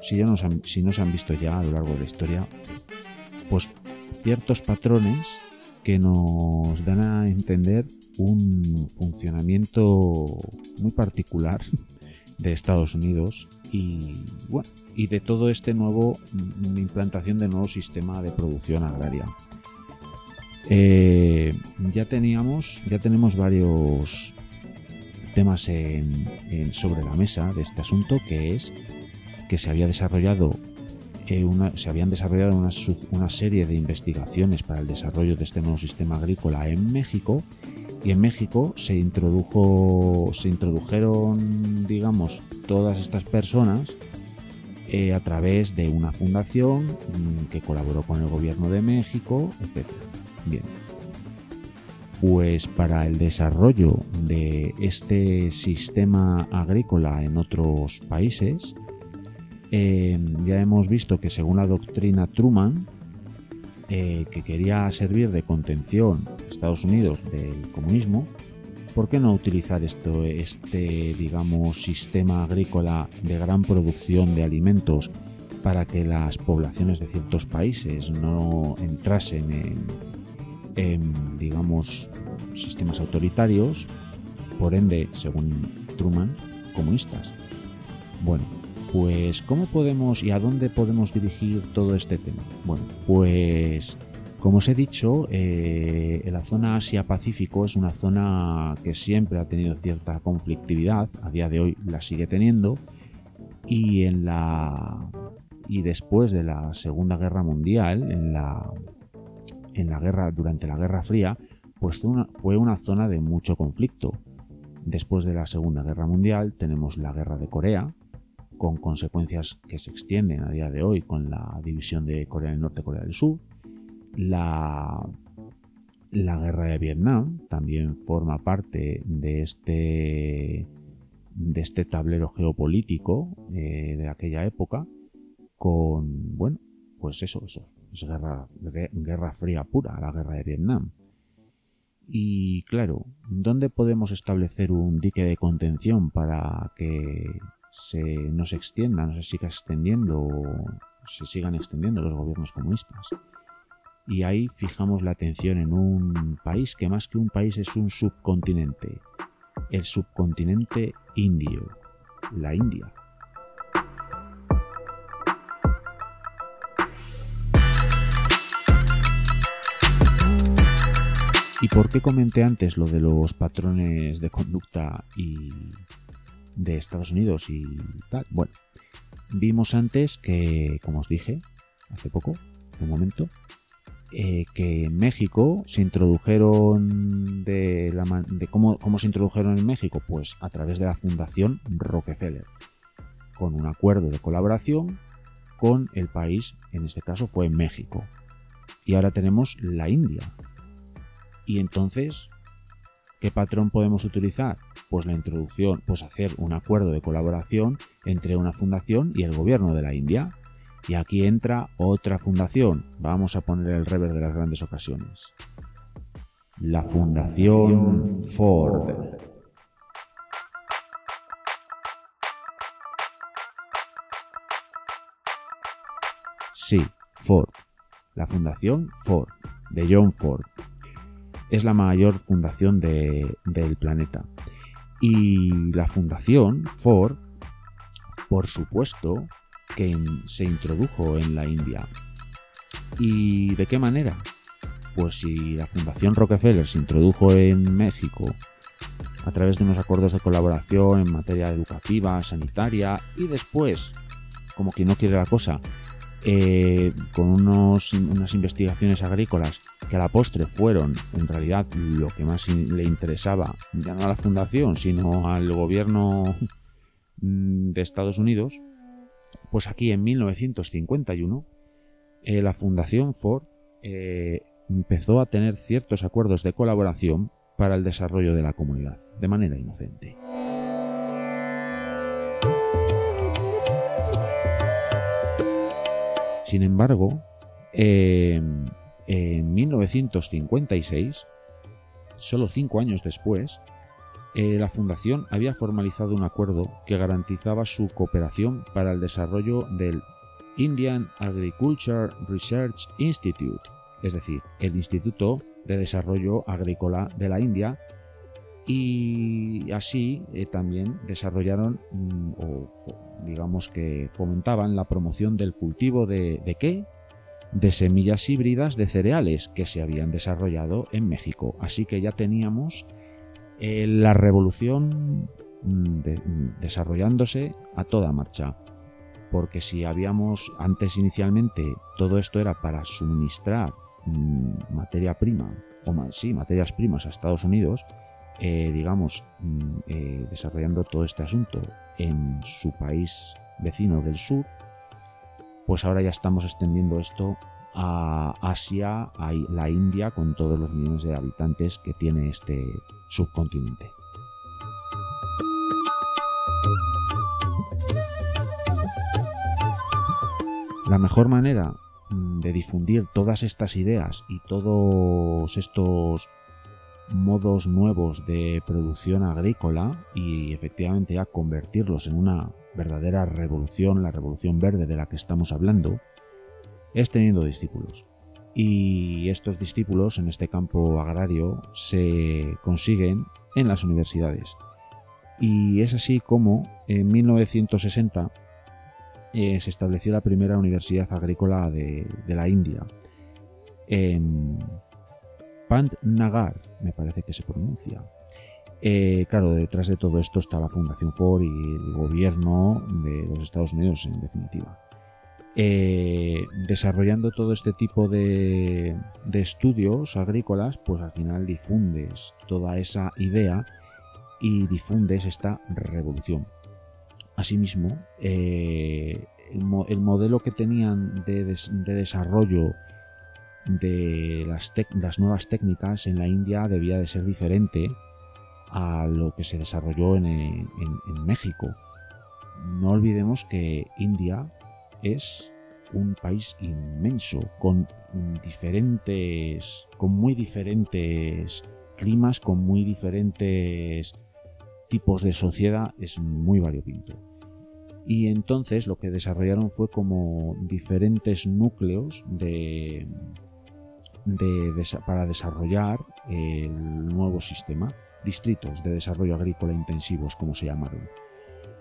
si, ya nos si no se han visto ya a lo largo de la historia, pues ciertos patrones que nos dan a entender un funcionamiento muy particular de Estados Unidos y bueno, y de todo este nuevo mm, implantación de nuevo sistema de producción agraria. Eh, ya teníamos, ya tenemos varios temas sobre la mesa de este asunto, que es que se había desarrollado eh, una, se habían desarrollado una, una, serie de investigaciones para el desarrollo de este nuevo sistema agrícola en México y en México se introdujo se introdujeron digamos todas estas personas eh, a través de una fundación mm, que colaboró con el gobierno de México, etc. Bien. Pues para el desarrollo de este sistema agrícola en otros países, eh, ya hemos visto que según la doctrina Truman, eh, que quería servir de contención Estados Unidos del comunismo, ¿por qué no utilizar esto, este, digamos, sistema agrícola de gran producción de alimentos para que las poblaciones de ciertos países no entrasen en, en digamos, sistemas autoritarios, por ende, según Truman, comunistas? Bueno, pues ¿cómo podemos y a dónde podemos dirigir todo este tema? Bueno, pues como os he dicho, eh, la zona Asia-Pacífico es una zona que siempre ha tenido cierta conflictividad, a día de hoy la sigue teniendo, y en la y después de la Segunda Guerra Mundial, en la en la guerra durante la Guerra Fría, pues fue una, fue una zona de mucho conflicto. Después de la Segunda Guerra Mundial tenemos la Guerra de Corea, con consecuencias que se extienden a día de hoy con la división de Corea del Norte y Corea del Sur la, la guerra de Vietnam también forma parte de este, de este tablero geopolítico eh, de aquella época con, bueno, pues eso, eso, es guerra, guerra fría pura, la guerra de Vietnam. Y claro, ¿dónde podemos establecer un dique de contención para que se, no se extienda, no se siga extendiendo, se sigan extendiendo los gobiernos comunistas? y ahí fijamos la atención en un país que más que un país es un subcontinente, el subcontinente indio, la India. ¿Y por qué comenté antes lo de los patrones de conducta y de Estados Unidos y tal? Bueno, vimos antes que, como os dije hace poco, un momento, eh, que en México se introdujeron de, la, de cómo, cómo se introdujeron en México, pues a través de la Fundación Rockefeller, con un acuerdo de colaboración con el país, en este caso fue México. Y ahora tenemos la India, y entonces, ¿qué patrón podemos utilizar? Pues la introducción, pues hacer un acuerdo de colaboración entre una fundación y el gobierno de la India. Y aquí entra otra fundación. Vamos a poner el rever de las grandes ocasiones. La Fundación Ford. Sí, Ford. La Fundación Ford, de John Ford es la mayor fundación del planeta. Y la fundación Ford, por supuesto, que se introdujo en la India. ¿Y de qué manera? Pues si la Fundación Rockefeller se introdujo en México a través de unos acuerdos de colaboración en materia educativa, sanitaria y después, como quien no quiere la cosa, eh, con unos, unas investigaciones agrícolas que a la postre fueron en realidad lo que más le interesaba, ya no a la fundación, sino al gobierno mm, de Estados Unidos, pues aquí en 1951 eh, la Fundación Ford eh, empezó a tener ciertos acuerdos de colaboración para el desarrollo de la comunidad, de manera inocente. Sin embargo, em, en 1956, solo cinco años después, eh, la Fundación había formalizado un acuerdo que garantizaba su cooperación para el desarrollo del Indian Agriculture Research Institute, es decir, el Instituto de Desarrollo Agrícola de la India, y así eh, también desarrollaron mm, o digamos que fomentaban la promoción del cultivo de, de qué? De semillas híbridas de cereales que se habían desarrollado en México. Así que ya teníamos eh, la revolución mm, mm, desarrollándose a toda marcha. Porque si habíamos antes inicialmente todo esto era para suministrar materia prima, o más, sí, materias primas a Estados Unidos, eh, digamos, mm, eh, desarrollando todo este asunto en su país vecino del sur, pues ahora ya estamos extendiendo esto a Asia, a la India, con todos los millones de habitantes que tiene este subcontinente. La mejor manera mm, de difundir todas estas ideas y todos estos modos nuevos de producción agrícola y efectivamente a convertirlos en una verdadera revolución, la revolución verde de la que estamos hablando, es teniendo discípulos. Y estos discípulos en este campo agrario se consiguen en las universidades. Y es así como en 1960 eh, se estableció la primera universidad agrícola de, de la India en Pant Nagar, me parece que se pronuncia. Eh, claro, detrás de todo esto está la Fundación Ford y el gobierno de los Estados Unidos, en definitiva. Eh, desarrollando todo este tipo de, estudios agrícolas, pues al final difundes toda esa idea y difundes esta revolución. Asimismo, eh, el, modelo que tenían de desarrollo de las, nuevas técnicas en la India debía de ser diferente a lo que se desarrolló en, México. No olvidemos que India es un país inmenso, con diferentes, con muy diferentes climas, con muy diferentes tipos de sociedad, es muy variopinto. Y entonces lo que desarrollaron fue como diferentes núcleos de, para desarrollar el nuevo sistema, distritos de desarrollo agrícola intensivos, como se llamaron,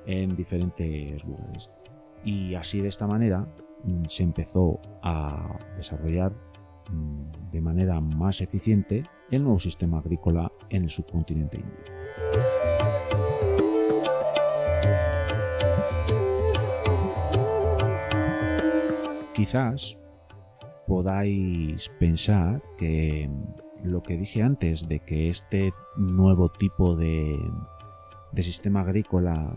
en diferentes lugares. Y así de esta manera mm, se empezó a desarrollar mm, de manera más eficiente el nuevo sistema agrícola en el subcontinente indio. Quizás podáis pensar que lo que dije antes de que este nuevo tipo de, sistema agrícola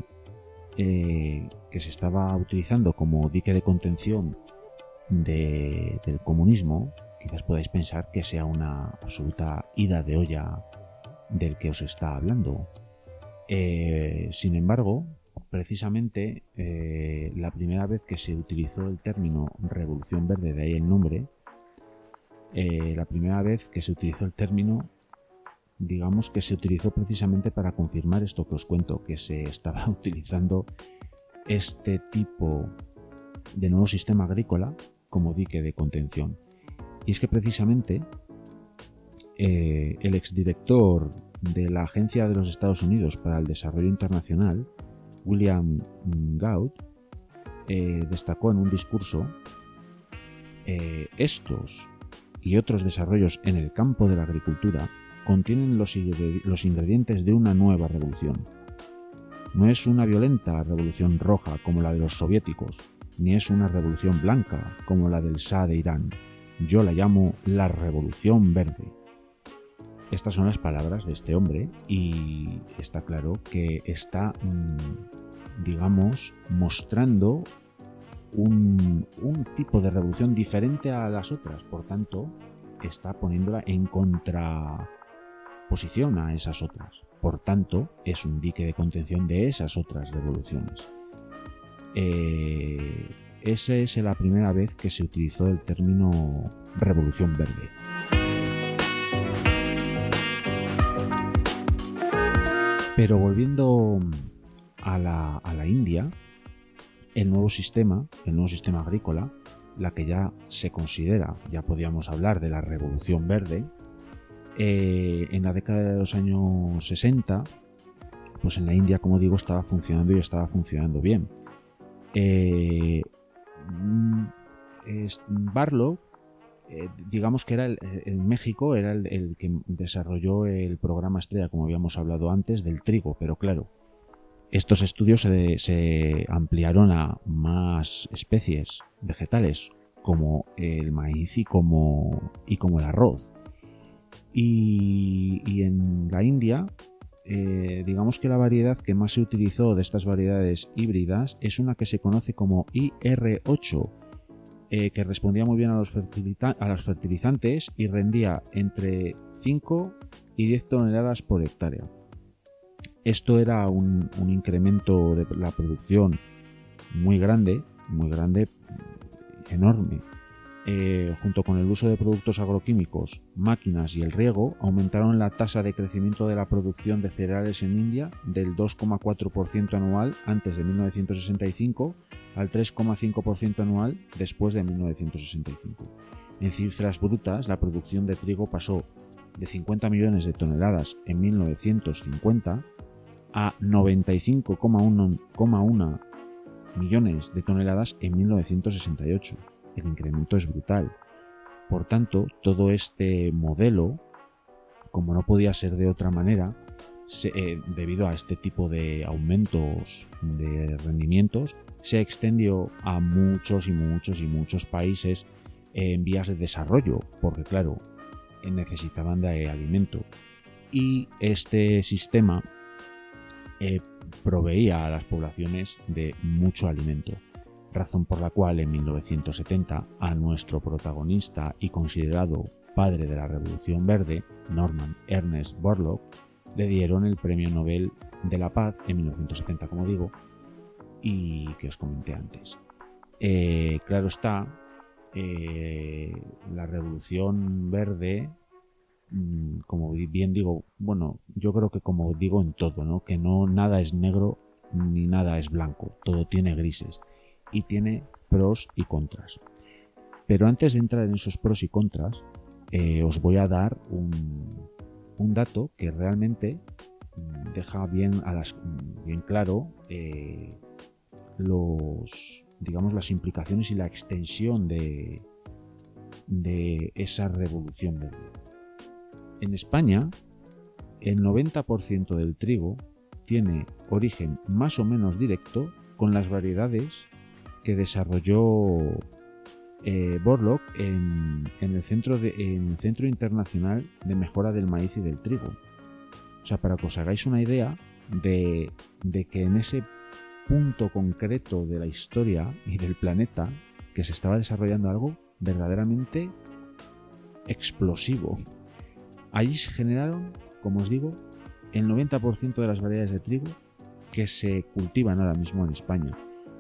eh, que se estaba utilizando como dique de contención del comunismo, quizás podáis pensar que sea una absoluta ida de olla del que os está hablando. Eh, sin embargo, precisamente eh, la primera vez que se utilizó el término revolución verde, de ahí el nombre, eh, la primera vez que se utilizó el término, digamos que se utilizó precisamente para confirmar esto que os cuento, que se estaba utilizando este tipo de nuevo sistema agrícola como dique de contención. Y es que precisamente eh, el exdirector de la Agencia de los Estados Unidos para el Desarrollo Internacional, William Gaud, eh, destacó en un discurso estos y otros desarrollos en el campo de la agricultura contienen los, ingredientes de una nueva revolución. No es una violenta revolución roja como la de los soviéticos, ni es una revolución blanca como la del Shah de Irán. Yo la llamo la revolución verde. Estas son las palabras de este hombre y está claro que está, mm, digamos, mostrando un, tipo de revolución diferente a las otras, por tanto, está poniéndola en contraposición a esas otras. Por tanto, es un dique de contención de esas otras revoluciones. Eh, esa es la primera vez que se utilizó el término revolución verde. Pero volviendo a la, a la India, el nuevo sistema, el nuevo sistema agrícola, la que ya se considera, ya podríamos hablar de la revolución verde, eh, en la década de los años 60, pues en la India, como digo, estaba funcionando y estaba funcionando bien. Eh, mm, Barlow, eh, digamos que era el, México, era el que desarrolló el programa estrella, como habíamos hablado antes, del trigo, pero claro, estos estudios se, ampliaron a más especies vegetales, como el maíz y como, y como el arroz. Y, en la India, eh, digamos que la variedad que más se utilizó de estas variedades híbridas es una que se conoce como IR8, eh, que respondía muy bien a los, a los fertilizantes y rendía entre 5 y 10 toneladas por hectárea. Esto era un, incremento de la producción muy grande, muy grande, enorme. Eh, junto con el uso de productos agroquímicos, máquinas y el riego, aumentaron la tasa de crecimiento de la producción de cereales en India del 2,4% anual antes de 1965 al 3,5% anual después de 1965. En cifras brutas, la producción de trigo pasó de 50 millones de toneladas en 1950 a 95,1 millones de toneladas en 1968. El incremento es brutal. Por tanto, todo este modelo, como no podía ser de otra manera, eh, debido a este tipo de aumentos de rendimientos, se extendió a muchos y muchos y muchos países en vías de desarrollo, porque claro, necesitaban de alimento. Y este sistema eh, proveía a las poblaciones de mucho alimento, razón por la cual en 1970 a nuestro protagonista y considerado padre de la Revolución Verde, Norman Ernest Borlaug, le dieron el Premio Nobel de la Paz en 1970, como digo, y que os comenté antes. Eh, claro está, eh, la Revolución Verde Mm, como bien digo, bueno, yo creo que como digo en todo, ¿no? Que no nada es negro ni nada es blanco, todo tiene grises y tiene pros y contras. Pero antes de entrar en esos pros y contras, eh, os voy a dar un, dato que realmente mm, deja bien, mm, claro eh, los, digamos, las implicaciones y la extensión de, de esa revolución verde. En España, el 90% del trigo tiene origen más o menos directo con las variedades que desarrolló eh, Borlock en, el centro en el Centro Internacional de Mejora del Maíz y del Trigo. O sea, para que os hagáis una idea de, de que en ese punto concreto de la historia y del planeta que se estaba desarrollando algo verdaderamente explosivo. Allí se generaron, como os digo, el 90% de las variedades de trigo que se cultivan ahora mismo en España,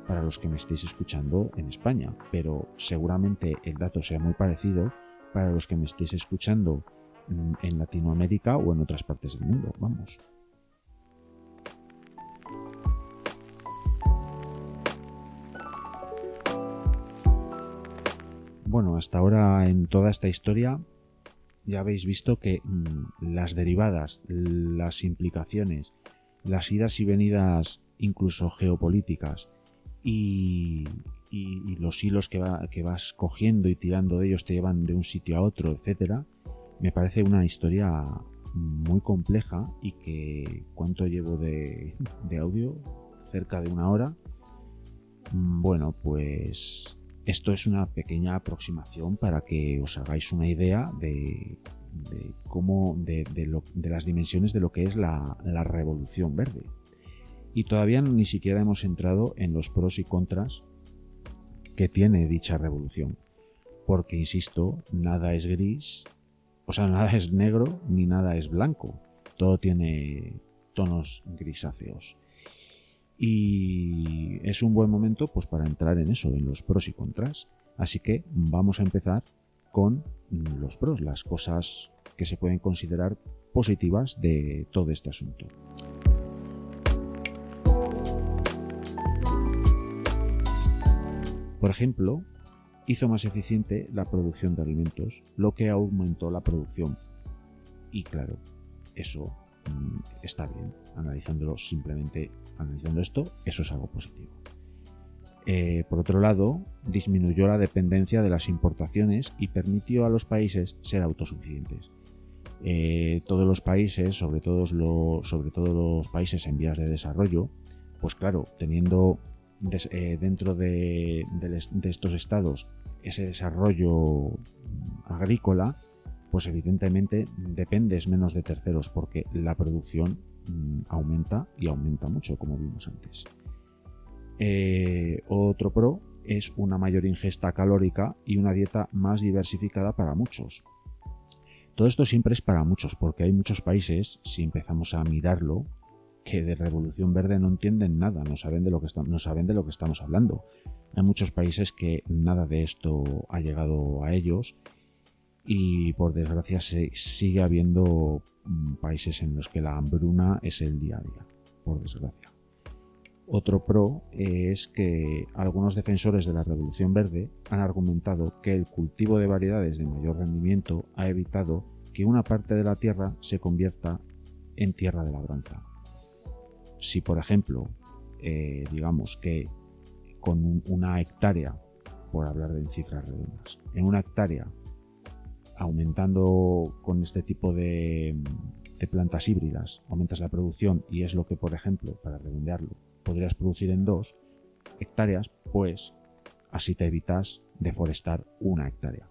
para los que me estéis escuchando en España, pero seguramente el dato sea muy parecido para los que me estéis escuchando en Latinoamérica o en otras partes del mundo, vamos. Bueno, hasta ahora en toda esta historia ya habéis visto que mm, las derivadas, las implicaciones, las idas y venidas incluso geopolíticas y, los hilos que, vas cogiendo y tirando de ellos te llevan de un sitio a otro, etcétera, me parece una historia muy compleja y que cuánto llevo de, de audio cerca de una hora mm, bueno pues esto es una pequeña aproximación para que os hagáis una idea de, cómo, de, las dimensiones de lo que es la, revolución verde. Y todavía ni siquiera hemos entrado en los pros y contras que tiene dicha revolución. Porque, insisto, nada es gris, o sea, nada es negro ni nada es blanco. Todo tiene tonos grisáceos. Y es un buen momento pues para entrar en eso, en los pros y contras. Así que vamos a empezar con los pros, las cosas que se pueden considerar positivas de todo este asunto. Por ejemplo, hizo más eficiente la producción de alimentos, lo que aumentó la producción. Y claro, eso mm, está bien, analizándolo simplemente Analizando esto, eso es algo positivo. Eh, por otro lado, disminuyó la dependencia de las importaciones y permitió a los países ser autosuficientes. Eh, todos los países, sobre todo, sobre los países en vías de desarrollo, pues claro, teniendo eh, dentro de, estos estados ese desarrollo agrícola, pues evidentemente dependes menos de terceros porque la producción Mm, aumenta y aumenta mucho, como vimos antes. Eh, otro pro es una mayor ingesta calórica y una dieta más diversificada para muchos. Todo esto siempre es para muchos, porque hay muchos países, si empezamos a mirarlo, que de revolución verde no entienden nada, no saben de lo que, no saben de lo que estamos hablando. Hay muchos países que nada de esto ha llegado a ellos y por desgracia se sigue habiendo Mm, países en los que la hambruna es el día a día, por desgracia. Otro pro es que algunos defensores de la Revolución Verde han argumentado que el cultivo de variedades de mayor rendimiento ha evitado que una parte de la tierra se convierta en tierra de labranza. Si, por ejemplo, eh, digamos que con una hectárea, por hablar de cifras redondas, en una hectárea aumentando con este tipo de, plantas híbridas, aumentas la producción y es lo que, por ejemplo, para redondearlo, podrías producir en dos hectáreas, pues así te evitas deforestar una hectárea.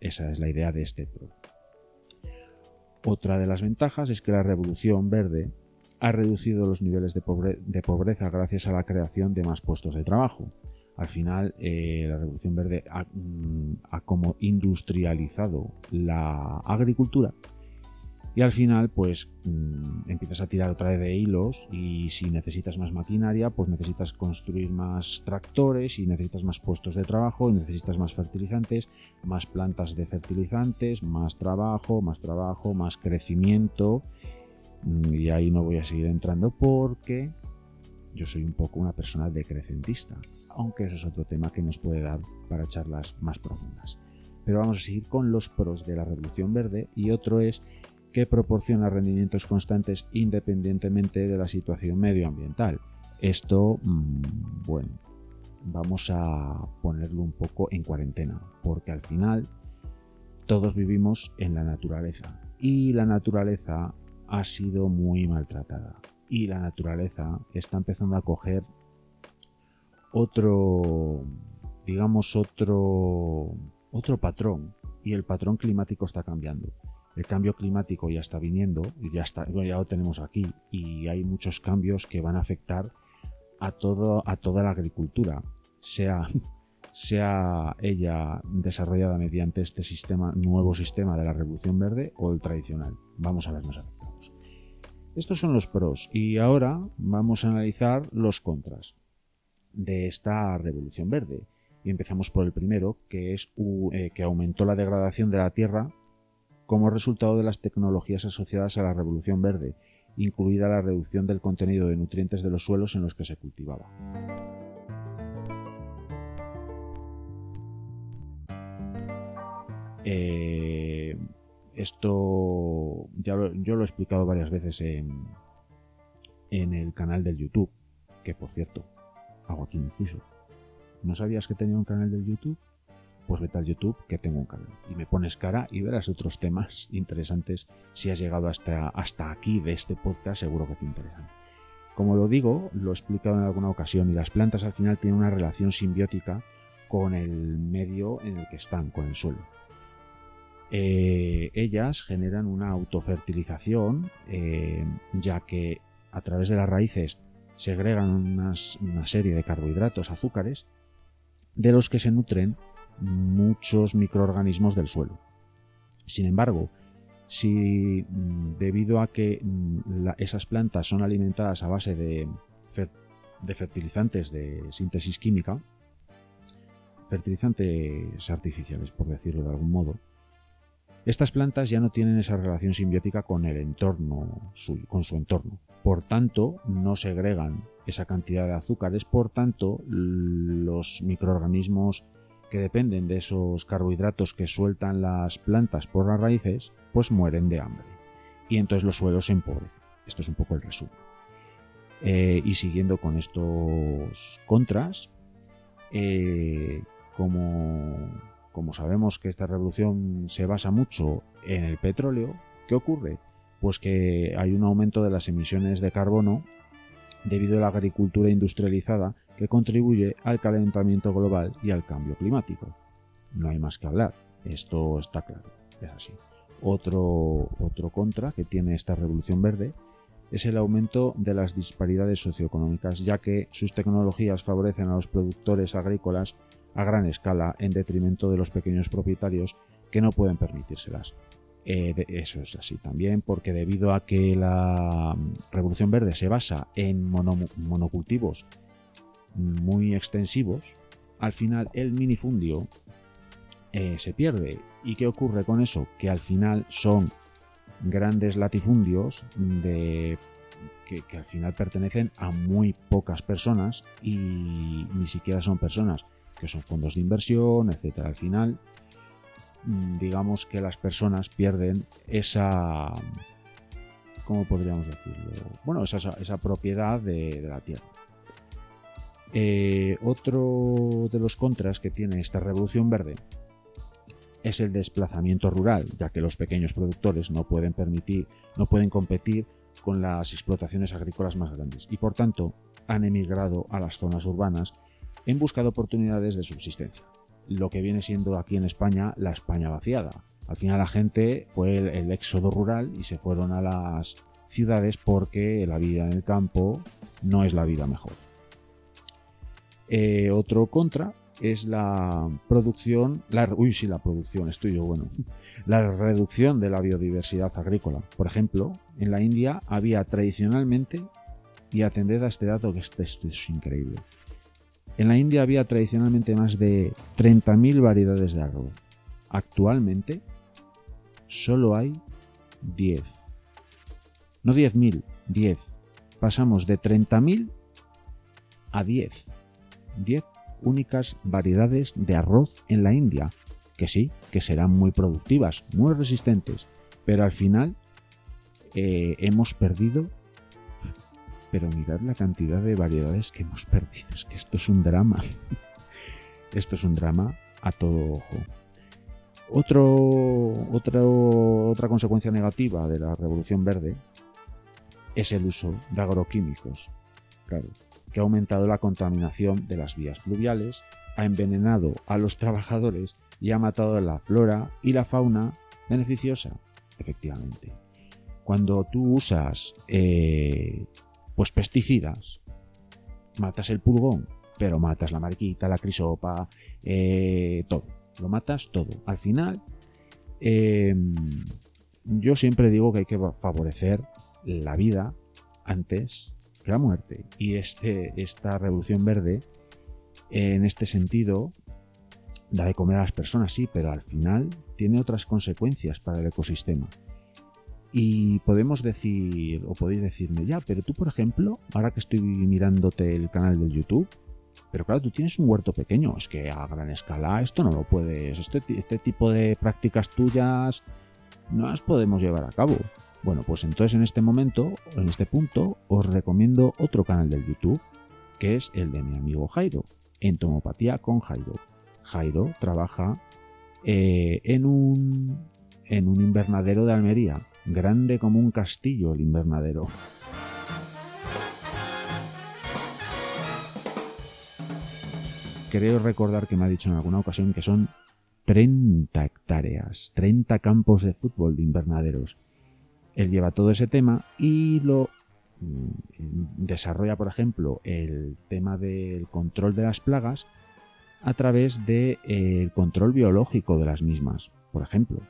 Esa es la idea de este producto. Otra de las ventajas es que la revolución verde ha reducido los niveles de, pobreza gracias a la creación de más puestos de trabajo. Al final eh, la Revolución Verde mm, ha, como industrializado la agricultura y al final pues mm, empiezas a tirar otra vez de hilos y si necesitas más maquinaria pues necesitas construir más tractores y necesitas más puestos de trabajo y necesitas más fertilizantes, más plantas de fertilizantes, más trabajo, más trabajo, más crecimiento y ahí no voy a seguir entrando porque yo soy un poco una persona decrecentista aunque eso es otro tema que nos puede dar para charlas más profundas. Pero vamos a seguir con los pros de la Revolución Verde y otro es que proporciona rendimientos constantes independientemente de la situación medioambiental. Esto, mm, bueno, vamos a ponerlo un poco en cuarentena, porque al final todos vivimos en la naturaleza y la naturaleza ha sido muy maltratada. Y la naturaleza está empezando a coger otro, digamos, otro, otro patrón. Y el patrón climático está cambiando. El cambio climático ya está viniendo, ya, está, ya lo tenemos aquí, y hay muchos cambios que van a afectar a, todo, a toda la agricultura, sea, sea ella desarrollada mediante este sistema, nuevo sistema de la Revolución Verde o el tradicional. Vamos a vernos afectados. Estos son los pros y ahora vamos a analizar los contras de esta Revolución Verde. Y empezamos por el primero, que es eh, que aumentó la degradación de la tierra como resultado de las tecnologías asociadas a la Revolución Verde, incluida la reducción del contenido de nutrientes de los suelos en los que se cultivaba. Eh, esto ya yo lo he explicado varias veces en, en el canal del YouTube, que por cierto, hago aquí inciso. ¿No sabías que tenía un canal del YouTube? Pues vete al YouTube que tengo un canal. Y me pones cara y verás otros temas interesantes. Si has llegado hasta, hasta aquí de este podcast, seguro que te interesan. Como lo digo, lo he explicado en alguna ocasión, y las plantas al final tienen una relación simbiótica con el medio en el que están, con el suelo. Eh, ellas generan una autofertilización, eh, ya que a través de las raíces segregan una serie de carbohidratos, azúcares, de los que se nutren muchos microorganismos del suelo. Sin embargo, si mm, debido a que mm, esas plantas son alimentadas a base de, de fertilizantes de síntesis química, fertilizantes artificiales, por decirlo de algún modo, estas plantas ya no tienen esa relación simbiótica con el entorno, con su entorno. Por tanto, no segregan esa cantidad de azúcares, por tanto, los microorganismos que dependen de esos carbohidratos que sueltan las plantas por las raíces, pues mueren de hambre. Y entonces los suelos se empobrecen. Esto es un poco el resumen. Eh, y siguiendo con estos contras, eh, como como sabemos que esta revolución se basa mucho en el petróleo, ¿qué ocurre? Pues que hay un aumento de las emisiones de carbono debido a la agricultura industrializada que contribuye al calentamiento global y al cambio climático. No hay más que hablar, esto está claro, es así. Otro, otro contra que tiene esta revolución verde es el aumento de las disparidades socioeconómicas, ya que sus tecnologías favorecen a los productores agrícolas a gran escala en detrimento de los pequeños propietarios que no pueden permitírselas. Eh, eso es así también porque debido a que la mm, Revolución Verde se basa en monocultivos muy extensivos, al final el minifundio eh, se pierde. ¿Y qué ocurre con eso? Que al final son grandes latifundios que, al final pertenecen a muy pocas personas y ni siquiera son personas que son fondos de inversión, etcétera. Al final, mm, digamos que las personas pierden esa, ¿cómo podríamos decirlo? Bueno, esa, propiedad de, la tierra. Eh, otro de los contras que tiene esta revolución verde es el desplazamiento rural, ya que los pequeños productores no pueden permitir, no pueden competir con las explotaciones agrícolas más grandes y por tanto han emigrado a las zonas urbanas en busca de oportunidades de subsistencia. Lo que viene siendo aquí en España la España vaciada. Al final la gente fue el, éxodo rural y se fueron a las ciudades porque la vida en el campo no es la vida mejor. Eh, otro contra es la producción, la, uy, sí, la producción, estoy yo bueno, la reducción de la biodiversidad agrícola. Por ejemplo, en la India había tradicionalmente, y atended a este dato que esto es increíble, en la India había tradicionalmente más de 30.000 variedades de arroz. Actualmente solo hay 10. No 10.000, 10. Pasamos de 30.000 a 10. 10 únicas variedades de arroz en la India, que sí, que serán muy productivas, muy resistentes, pero al final eh, hemos perdido pero mirad la cantidad de variedades que hemos perdido. Es que esto es un drama. esto es un drama a todo ojo. Otro, otra consecuencia negativa de la revolución verde es el uso de agroquímicos, claro, que ha aumentado la contaminación de las vías fluviales, ha envenenado a los trabajadores y ha matado a la flora y la fauna beneficiosa, efectivamente. Cuando tú usas eh, pues pesticidas, matas el pulgón, pero matas la mariquita, la crisopa, eh, todo. Lo matas todo. Al final, em, yo siempre digo que hay que favorecer la vida antes que la muerte. Y este, esta revolución verde, en este sentido, da de comer a las personas, sí, pero al final tiene otras consecuencias para el ecosistema. Y podemos decir, o podéis decirme, ya, pero tú, por ejemplo, ahora que estoy mirándote el canal del YouTube, pero claro, tú tienes un huerto pequeño, es que a gran escala esto no lo puedes, este, este tipo de prácticas tuyas no las podemos llevar a cabo. Bueno, pues entonces en este momento, en este punto, os recomiendo otro canal del YouTube, que es el de mi amigo Jairo, Entomopatía con Jairo. Jairo trabaja eh, en, un, en un invernadero de Almería, grande como un castillo el invernadero. Creo recordar que me ha dicho en alguna ocasión que son 30 hectáreas, 30 campos de fútbol de invernaderos. Él lleva todo ese tema y lo mm, desarrolla, por ejemplo, el tema del control de las plagas a través del de, control biológico de las mismas, por ejemplo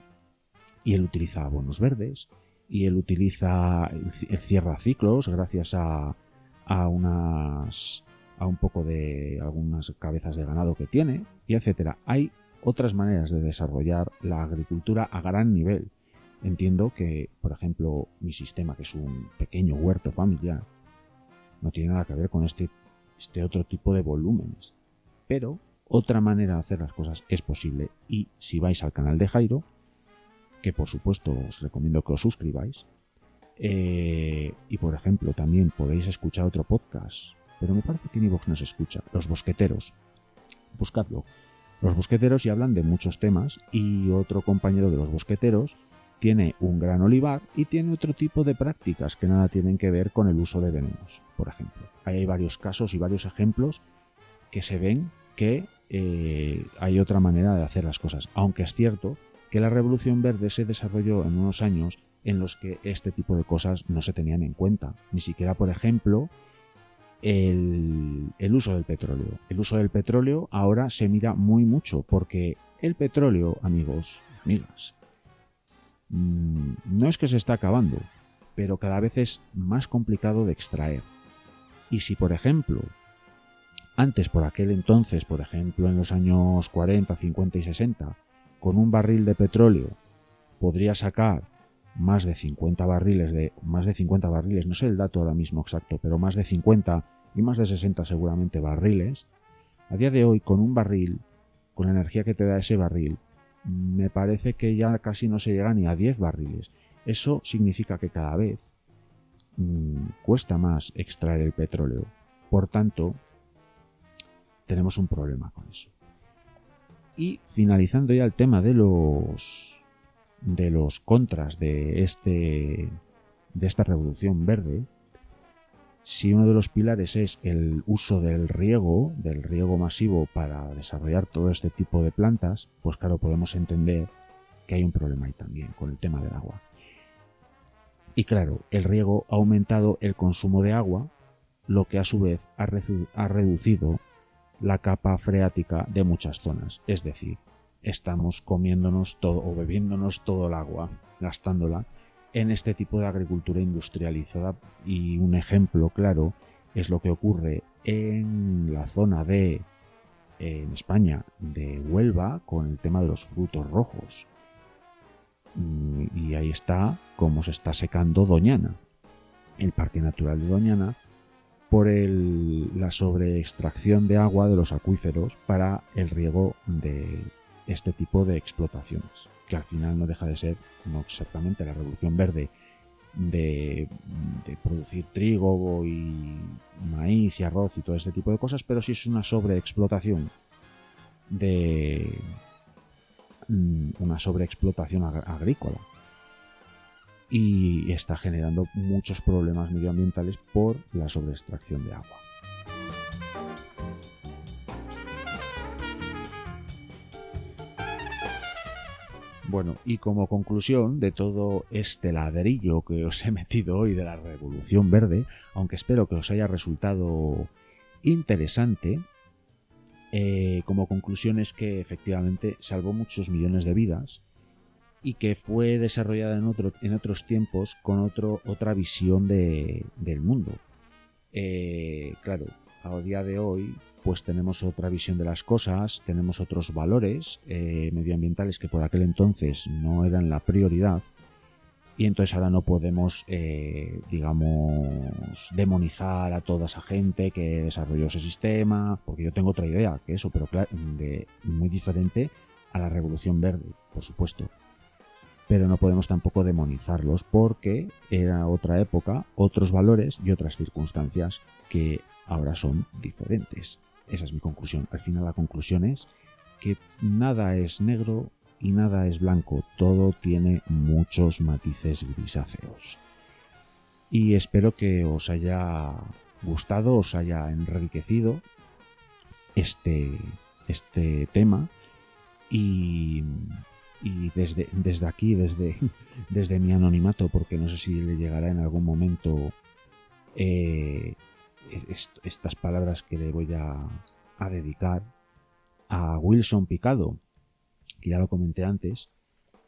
y él utiliza bonos verdes y él utiliza el cierra ciclos gracias a, a unas a un poco de algunas cabezas de ganado que tiene y etcétera. Hay otras maneras de desarrollar la agricultura a gran nivel. Entiendo que, por ejemplo, mi sistema, que es un pequeño huerto familiar, no tiene nada que ver con este, este otro tipo de volúmenes. Pero otra manera de hacer las cosas es posible y si vais al canal de Jairo, que por supuesto os recomiendo que os suscribáis. Eh, y por ejemplo, también podéis escuchar otro podcast, pero me parece que ni Vox nos escucha, Los Bosqueteros. Buscadlo. Los Bosqueteros ya hablan de muchos temas y otro compañero de los Bosqueteros tiene un gran olivar y tiene otro tipo de prácticas que nada tienen que ver con el uso de venenos, por ejemplo. Hay varios casos y varios ejemplos que se ven que eh, hay otra manera de hacer las cosas, aunque es cierto que la Revolución Verde se desarrolló en unos años en los que este tipo de cosas no se tenían en cuenta. Ni siquiera, por ejemplo, el, uso del petróleo. El uso del petróleo ahora se mira muy mucho porque el petróleo, amigos, amigas, mm, no es que se está acabando, pero cada vez es más complicado de extraer. Y si, por ejemplo, antes por aquel entonces, por ejemplo en los años 40, 50 y 60, con un barril de petróleo podría sacar más de 50 barriles de más de 50 barriles, no sé el dato ahora mismo exacto, pero más de 50 y más de 60 seguramente barriles. A día de hoy con un barril, con la energía que te da ese barril, me parece que ya casi no se llega ni a 10 barriles. Eso significa que cada vez mmm, cuesta más extraer el petróleo. Por tanto, tenemos un problema con eso. Y finalizando ya el tema de los de los contras de este de esta revolución verde, si uno de los pilares es el uso del riego, del riego masivo para desarrollar todo este tipo de plantas, pues claro, podemos entender que hay un problema ahí también con el tema del agua. Y claro, el riego ha aumentado el consumo de agua, lo que a su vez ha, reducido la capa freática de muchas zonas. Es decir, estamos comiéndonos todo o bebiéndonos todo el agua, gastándola en este tipo de agricultura industrializada. Y un ejemplo claro es lo que ocurre en la zona de en España de Huelva con el tema de los frutos rojos. Mm, y ahí está cómo se está secando Doñana. El Parque Natural de Doñana por la sobreextracción de agua de los acuíferos para el riego de este tipo de explotaciones, que al final no deja de ser no exactamente la revolución verde de, producir trigo y maíz y arroz y todo este tipo de cosas, pero sí es una sobreexplotación de, mm, una sobreexplotación agrícola y está generando muchos problemas medioambientales por la sobreextracción de agua. Bueno, y como conclusión de todo este ladrillo que os he metido hoy de la Revolución Verde, aunque espero que os haya resultado interesante, eh, como conclusión es que efectivamente salvó muchos millones de vidas y que fue desarrollada en, otro, en otros tiempos con otro, otra visión del mundo. Eh, claro, a día de hoy pues tenemos otra visión de las cosas, tenemos otros valores eh, medioambientales que por aquel entonces no eran la prioridad y entonces ahora no podemos, eh, digamos, demonizar a toda esa gente que desarrolló ese sistema, porque yo tengo otra idea que eso, pero de, muy diferente a la revolución verde, por supuesto. Pero no podemos tampoco demonizarlos porque era otra época, otros valores y otras circunstancias que ahora son diferentes. Esa es mi conclusión. Al final la conclusión es que nada es negro y nada es blanco. Todo tiene muchos matices grisáceos. Y espero que os haya gustado, os haya enriquecido este, este tema. Y, desde, desde aquí, desde, desde mi anonimato, porque no sé si le llegará en algún momento eh, estas palabras que le voy a, dedicar a Wilson Picado, que ya lo comenté antes,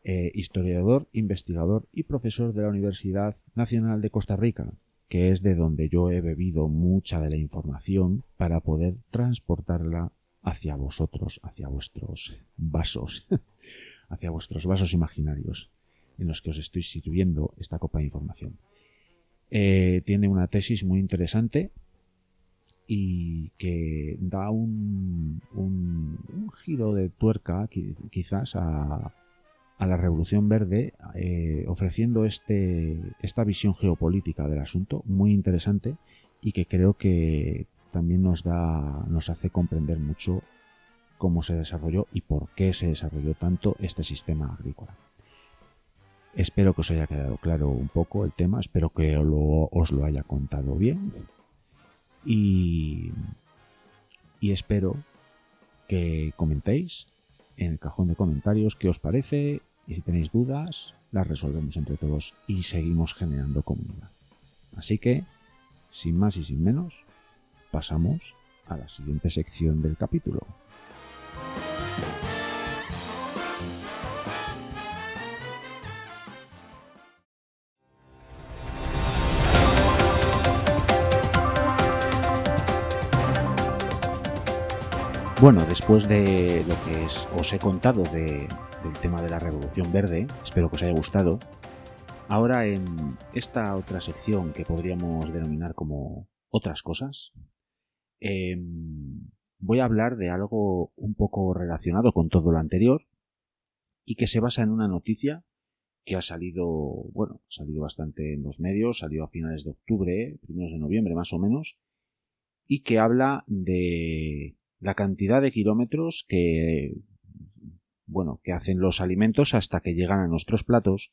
eh, historiador, investigador y profesor de la Universidad Nacional de Costa Rica, que es de donde yo he bebido mucha de la información para poder transportarla hacia vosotros, hacia vuestros vasos, hacia vuestros vasos imaginarios en los que os estoy sirviendo esta copa de información. Eh, tiene una tesis muy interesante y que da un, giro de tuerca quizás a, a la Revolución Verde eh, ofreciendo este, esta visión geopolítica del asunto muy interesante y que creo que también nos da nos hace comprender mucho cómo se desarrolló y por qué se desarrolló tanto este sistema agrícola. Espero que os haya quedado claro un poco el tema, espero que os lo haya contado bien y, espero que comentéis en el cajón de comentarios qué os parece y si tenéis dudas las resolvemos entre todos y seguimos generando comunidad. Así que, sin más y sin menos, pasamos a la siguiente sección del capítulo. Bueno, después de lo que os he contado del tema de la Revolución Verde, espero que os haya gustado. Ahora en esta otra sección que podríamos denominar como otras cosas, em, voy a hablar de algo un poco relacionado con todo lo anterior y que se basa en una noticia que ha salido, bueno, ha salido bastante en los medios, salió a finales de octubre, primeros de noviembre más o menos, y que habla de la cantidad de kilómetros que, bueno, que hacen los alimentos hasta que llegan a nuestros platos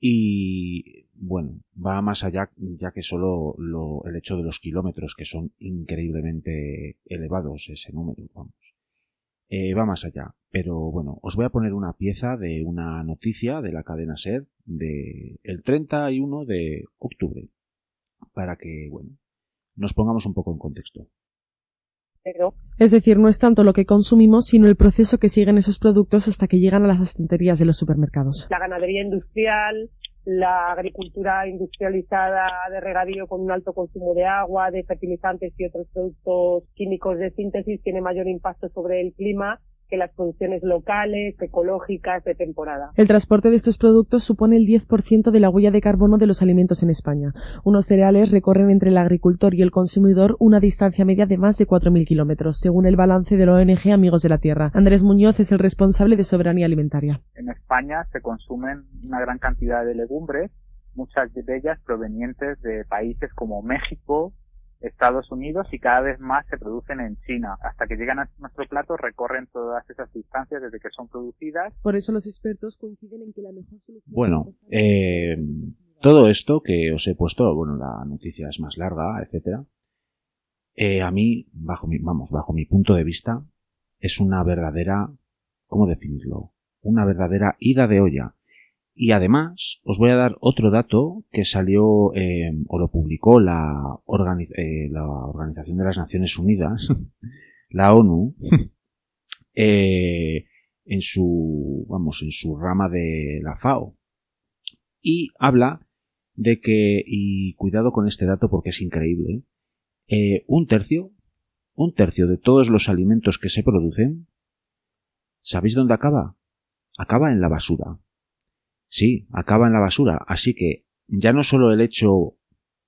y bueno, va más allá ya que solo el hecho de los kilómetros que son increíblemente elevados ese número, vamos. Eh, va más allá, pero bueno, os voy a poner una pieza de una noticia de la cadena SER de el 31 de octubre para que, bueno, nos pongamos un poco en contexto.
Es decir, no es tanto lo que consumimos, sino el proceso que siguen esos productos hasta que llegan a las estanterías de los supermercados.
La ganadería industrial, la agricultura industrializada de regadío con un alto consumo de agua, de fertilizantes y otros productos químicos de síntesis tiene mayor impacto sobre el clima que las producciones locales, ecológicas, de temporada.
El transporte de estos productos supone el 10% de la huella de carbono de los alimentos en España. Unos cereales recorren entre el agricultor y el consumidor una distancia media de más de 4.000 kilómetros, según el balance de la ONG Amigos de la Tierra. Andrés Muñoz es el responsable de soberanía alimentaria.
En España se consumen una gran cantidad de legumbres, muchas de ellas provenientes de países como México, Estados Unidos y cada vez más se producen en China. Hasta que llegan a nuestro plato recorren todas esas distancias desde que son producidas.
Por eso los expertos coinciden en que la mejor solución...
Bueno, eh, todo esto que os he puesto, bueno, la noticia es más larga, etcétera. Eh, a mí, bajo mi, vamos, bajo mi punto de vista, es una verdadera, ¿cómo definirlo? Una verdadera ida de olla. Y además, os voy a dar otro dato que salió eh, o lo publicó la, eh, la, Organización de las Naciones Unidas, la ONU, eh, en su, vamos, en su rama de la FAO. Y habla de que, y cuidado con este dato porque es increíble, un tercio, un tercio de todos los alimentos que se producen, ¿sabéis dónde acaba? Acaba en la basura. Sí, acaba en la basura. Así que ya no solo el hecho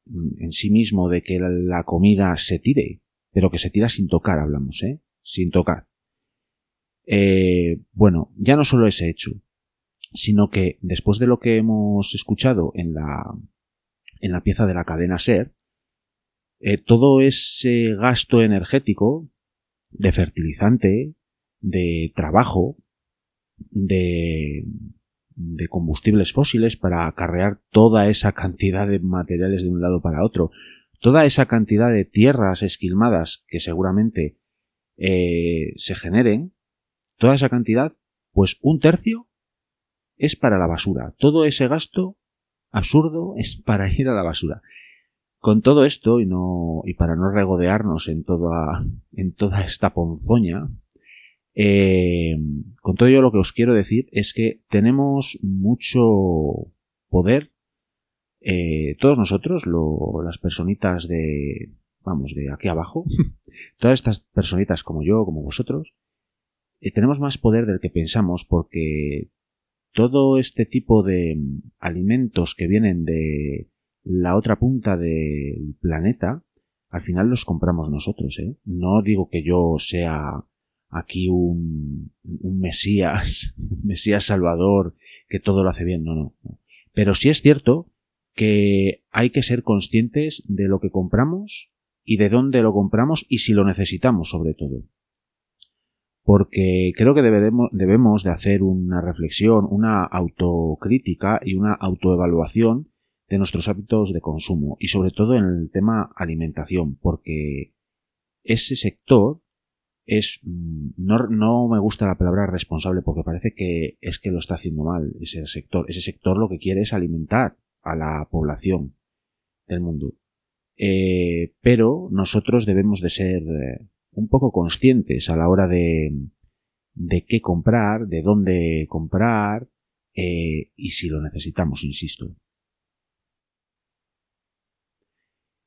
mm, en sí mismo de que la comida se tire, pero que se tira sin tocar, hablamos, ¿eh? Sin tocar. Eh, bueno, ya no solo ese hecho, sino que después de lo que hemos escuchado en la, en la pieza de la cadena SER, eh, todo ese gasto energético de fertilizante, de trabajo, de, de combustibles fósiles para acarrear toda esa cantidad de materiales de un lado para otro, toda esa cantidad de tierras esquilmadas que seguramente eh, se generen, toda esa cantidad, pues un tercio es para la basura. Todo ese gasto absurdo es para ir a la basura. Con todo esto, y no, y para no regodearnos en toda, en toda esta ponzoña, eh, con todo ello lo que os quiero decir es que tenemos mucho poder, eh, todos nosotros, las personitas de, vamos, de aquí abajo, todas estas personitas como yo, como vosotros, eh, tenemos más poder del que pensamos porque todo este tipo de alimentos que vienen de la otra punta del planeta, al final los compramos nosotros, ¿eh? No digo que yo sea aquí un, un Mesías, Mesías Salvador que todo lo hace bien, no, no, Pero sí es cierto que hay que ser conscientes de lo que compramos y de dónde lo compramos y si lo necesitamos sobre todo. Porque creo que debemos, debemos de hacer una reflexión, una autocrítica y una autoevaluación de nuestros hábitos de consumo y sobre todo en el tema alimentación, porque ese sector es mm, no, me gusta la palabra responsable porque parece que es que lo está haciendo mal ese sector. Ese sector lo que quiere es alimentar a la población del mundo. Eh, pero nosotros debemos de ser eh, un poco conscientes a la hora de, de qué comprar, de dónde comprar eh, y si lo necesitamos, insisto.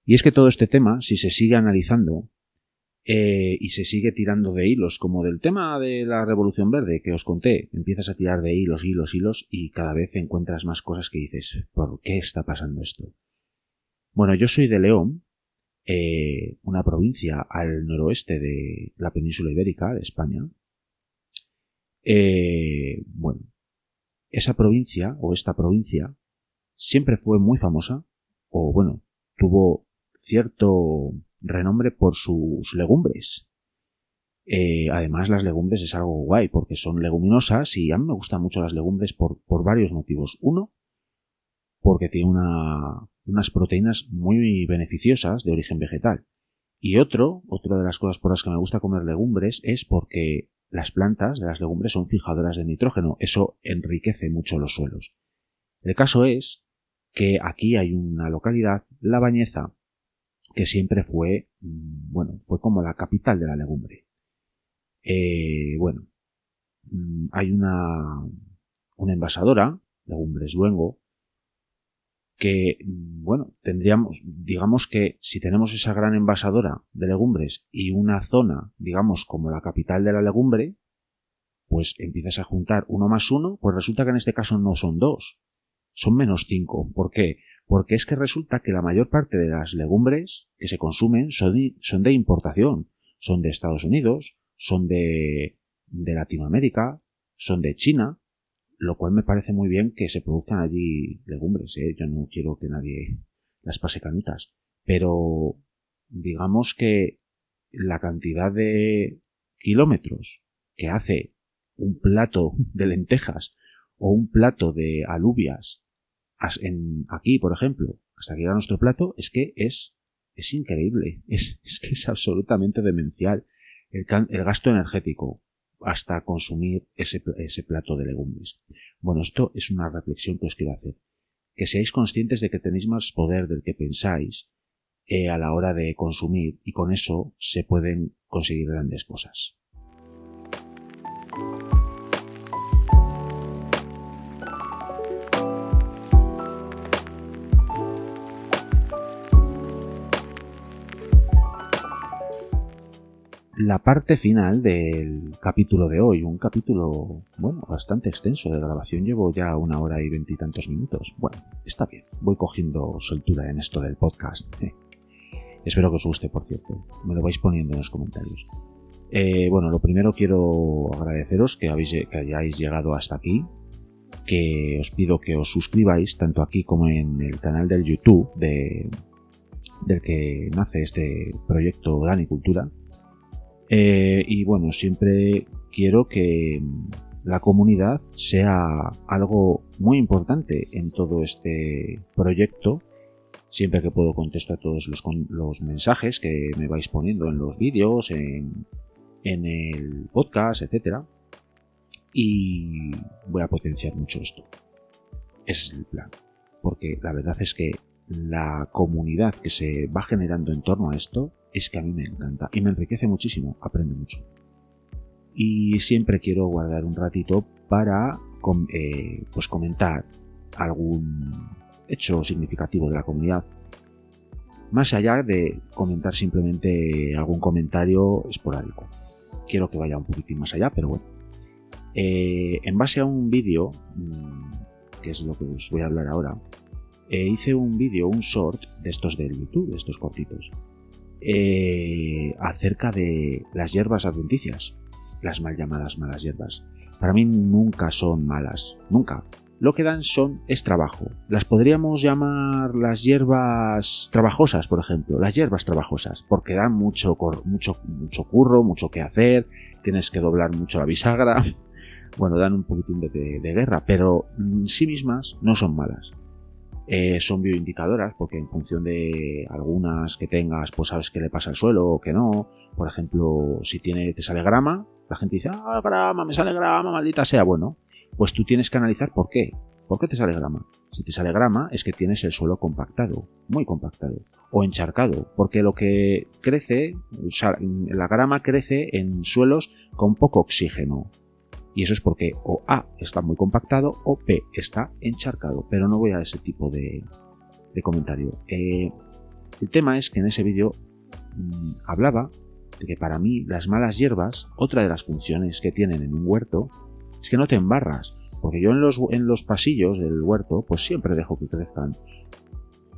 Y es que todo este tema, si se sigue analizando, eh, y se sigue tirando de hilos, como del tema de la Revolución Verde que os conté. Empiezas a tirar de hilos, hilos, hilos y cada vez encuentras más cosas que dices, ¿por qué está pasando esto? Bueno, yo soy de León, eh, una provincia al noroeste de la península ibérica, de España. Eh, bueno, esa provincia o esta provincia siempre fue muy famosa, o bueno, tuvo cierto renombre por sus legumbres. Eh, además, las legumbres es algo guay porque son leguminosas y a mí me gustan mucho las legumbres por, varios motivos. Uno, porque tiene unas proteínas muy beneficiosas de origen vegetal. Y otro, otra de las cosas por las que me gusta comer legumbres es porque las plantas de las legumbres son fijadoras de nitrógeno. Eso enriquece mucho los suelos. El caso es que aquí hay una localidad, La Bañeza, que siempre fue, mm, bueno, fue como la capital de la legumbre. Eh, bueno, mm, hay una, una envasadora, Legumbres Luengo, que, mm, bueno, tendríamos, digamos que si tenemos esa gran envasadora de legumbres y una zona, digamos, como la capital de la legumbre, pues empiezas a juntar uno más uno, pues resulta que en este caso no son dos, son menos cinco. ¿Por qué? Porque es que resulta que la mayor parte de las legumbres que se consumen son, de importación, son de Estados Unidos, son de, de Latinoamérica, son de China, lo cual me parece muy bien que se produzcan allí legumbres. ¿eh? Yo no quiero que nadie las pase canutas, pero digamos que la cantidad de kilómetros que hace un plato de lentejas o un plato de alubias en, aquí, por ejemplo, hasta que llega nuestro plato, es que es, es increíble, es, es que es absolutamente demencial el, el gasto energético hasta consumir ese, ese plato de legumbres. Bueno, esto es una reflexión que os quiero hacer. Que seáis conscientes de que tenéis más poder del que pensáis eh, a la hora de consumir y con eso se pueden conseguir grandes cosas. La parte final del capítulo de hoy, un capítulo, bueno, bastante extenso de grabación, llevo ya una hora y veintitantos minutos. Bueno, está bien, voy cogiendo soltura en esto del podcast. Espero que os guste, por cierto, me lo vais poniendo en los comentarios. Eh, bueno, lo primero quiero agradeceros que, hayáis llegado hasta aquí, que os pido que os suscribáis tanto aquí como en el canal del YouTube de, del que nace este proyecto Cultura eh, y bueno, siempre quiero que la comunidad sea algo muy importante en todo este proyecto. Siempre que puedo contesto a todos los, mensajes que me vais poniendo en los vídeos, en, en el podcast, etcétera. Y voy a potenciar mucho esto. Ese es el plan. Porque la verdad es que la comunidad que se va generando en torno a esto es que a mí me encanta y me enriquece muchísimo, aprendo mucho. Y siempre quiero guardar un ratito para eh, pues comentar algún hecho significativo de la comunidad. Más allá de comentar simplemente algún comentario esporádico. Quiero que vaya un poquitín más allá, pero bueno. Eh, en base a un vídeo, mm, que es lo que os voy a hablar ahora, eh, hice un vídeo, un short de estos del YouTube, de estos cortitos, eh, acerca de las hierbas adventicias, las mal llamadas malas hierbas. Para mí nunca son malas, nunca. Lo que dan son es trabajo. Las podríamos llamar las hierbas trabajosas, por ejemplo, las hierbas trabajosas, porque dan mucho, mucho, mucho curro, mucho que hacer, tienes que doblar mucho la bisagra, bueno, dan un poquitín de, de guerra, pero en sí mismas no son malas. Eh, son bioindicadoras porque en función de algunas que tengas, pues sabes qué le pasa al suelo o que no. Por ejemplo, si tiene, te sale grama, la gente dice, ah, grama, me sale grama, maldita sea. Bueno, pues tú tienes que analizar por qué. ¿Por qué te sale grama? Si te sale grama es que tienes el suelo compactado, muy compactado, o encharcado, porque lo que crece, la grama crece en suelos con poco oxígeno, y eso es porque o A está muy compactado o B está encharcado. Pero no voy a ese tipo de, comentario. Eh, el tema es que en ese vídeo mm, hablaba de que para mí las malas hierbas, otra de las funciones que tienen en un huerto, es que no te embarras. Porque yo en los, en los pasillos del huerto, pues siempre dejo que crezcan.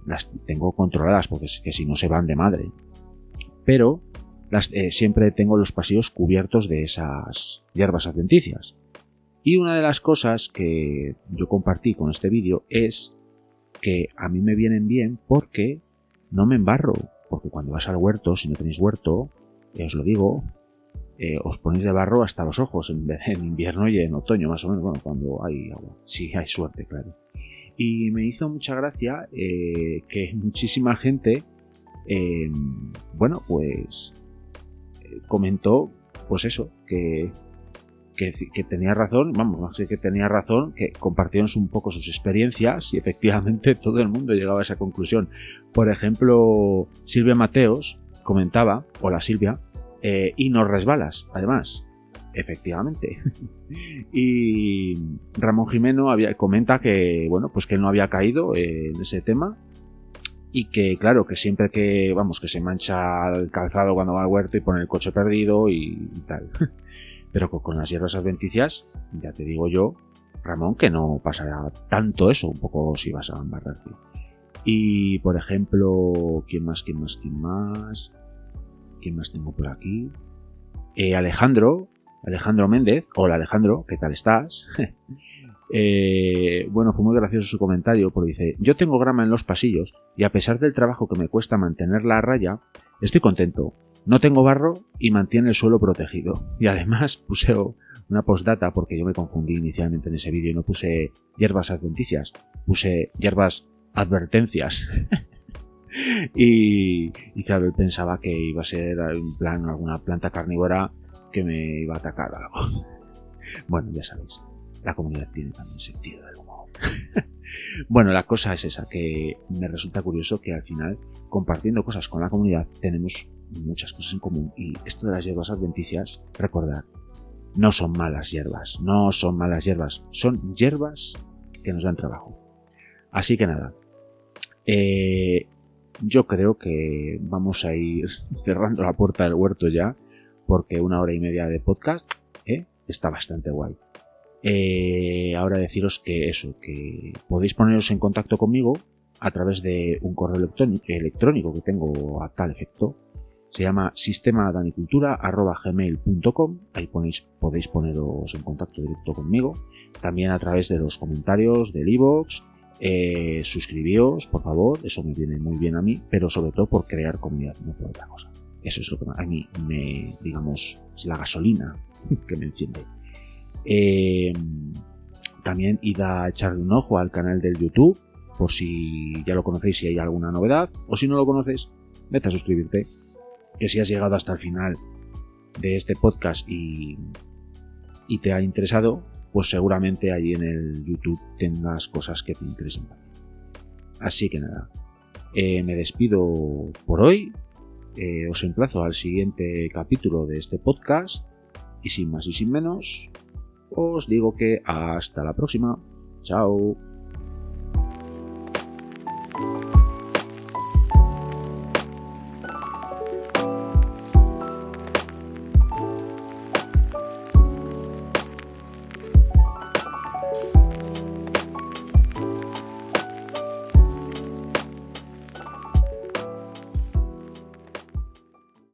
Las tengo controladas porque que si no se van de madre. Pero eh, siempre tengo los pasillos cubiertos de esas hierbas adventicias. Y una de las cosas que yo compartí con este vídeo es que a mí me vienen bien porque no me embarro. Porque cuando vas al huerto, si no tenéis huerto, eh, os lo digo, eh, os ponéis de barro hasta los ojos en, invierno y en otoño, más o menos, bueno, cuando hay agua. Sí, hay suerte, claro. Y me hizo mucha gracia que muchísima gente, bueno, pues comentó, pues eso, que, que, tenía razón, vamos, más que tenía razón, que compartieron un poco sus experiencias y efectivamente todo el mundo llegaba a esa conclusión. Por ejemplo, Silvia Mateos comentaba, hola Silvia, eh, y no resbalas, además. Efectivamente. y Ramón Jimeno había, comenta que, bueno, pues que él no había caído en ese tema y que claro que siempre que vamos que se mancha el calzado cuando va al huerto y pone el coche perdido y, tal. Pero con, las hierbas adventicias ya te digo yo Ramón que no pasará tanto eso un poco si vas a embarrarte y por ejemplo quién más quién más quién más quién más tengo por aquí eh, Alejandro Alejandro Méndez. Hola Alejandro qué tal estás Eh, bueno, fue muy gracioso su comentario porque dice, yo tengo grama en los pasillos y a pesar del trabajo que me cuesta mantenerla a raya, Estoy contento. No tengo barro y mantiene el suelo protegido. Y además puse una postdata porque yo me confundí inicialmente en ese vídeo y no puse hierbas adventicias, puse hierbas advertencias. y, claro, él pensaba que iba a ser en plan alguna planta carnívora que me iba a atacar algo. bueno, ya sabéis, la comunidad tiene también sentido del humor. bueno, la cosa es esa, que me resulta curioso que al final, compartiendo cosas con la comunidad, tenemos muchas cosas en común. Y esto de las hierbas adventicias, recordad, no son malas hierbas, no son malas hierbas, son hierbas que nos dan trabajo. Así que nada, eh, yo creo que vamos a ir cerrando la puerta del huerto ya, porque una hora y media de podcast eh, está bastante guay. Eh, ahora deciros que eso, que podéis poneros en contacto conmigo a través de un correo electrónico que tengo a tal efecto. Se llama sistemadanicultura.gmail.com Ahí ponéis, podéis poneros en contacto directo conmigo. También a través de los comentarios del iVoox. Eh, suscribíos, por favor, eso me viene muy bien a mí, pero sobre todo por crear comunidad, no por otra cosa. Eso es lo que a mí me, digamos, es la gasolina que me enciende. Eh, también id a echarle un ojo al canal del YouTube, por si ya lo conocéis, si hay alguna novedad, o si no lo conoces, vete a suscribirte. Que si has llegado hasta el final de este podcast y, y te ha interesado, pues seguramente allí en el YouTube tengas cosas que te interesen. Así que nada, eh, me despido por hoy. Eh, os emplazo al siguiente capítulo de este podcast. Y sin más y sin menos, os digo que hasta la próxima. Chao.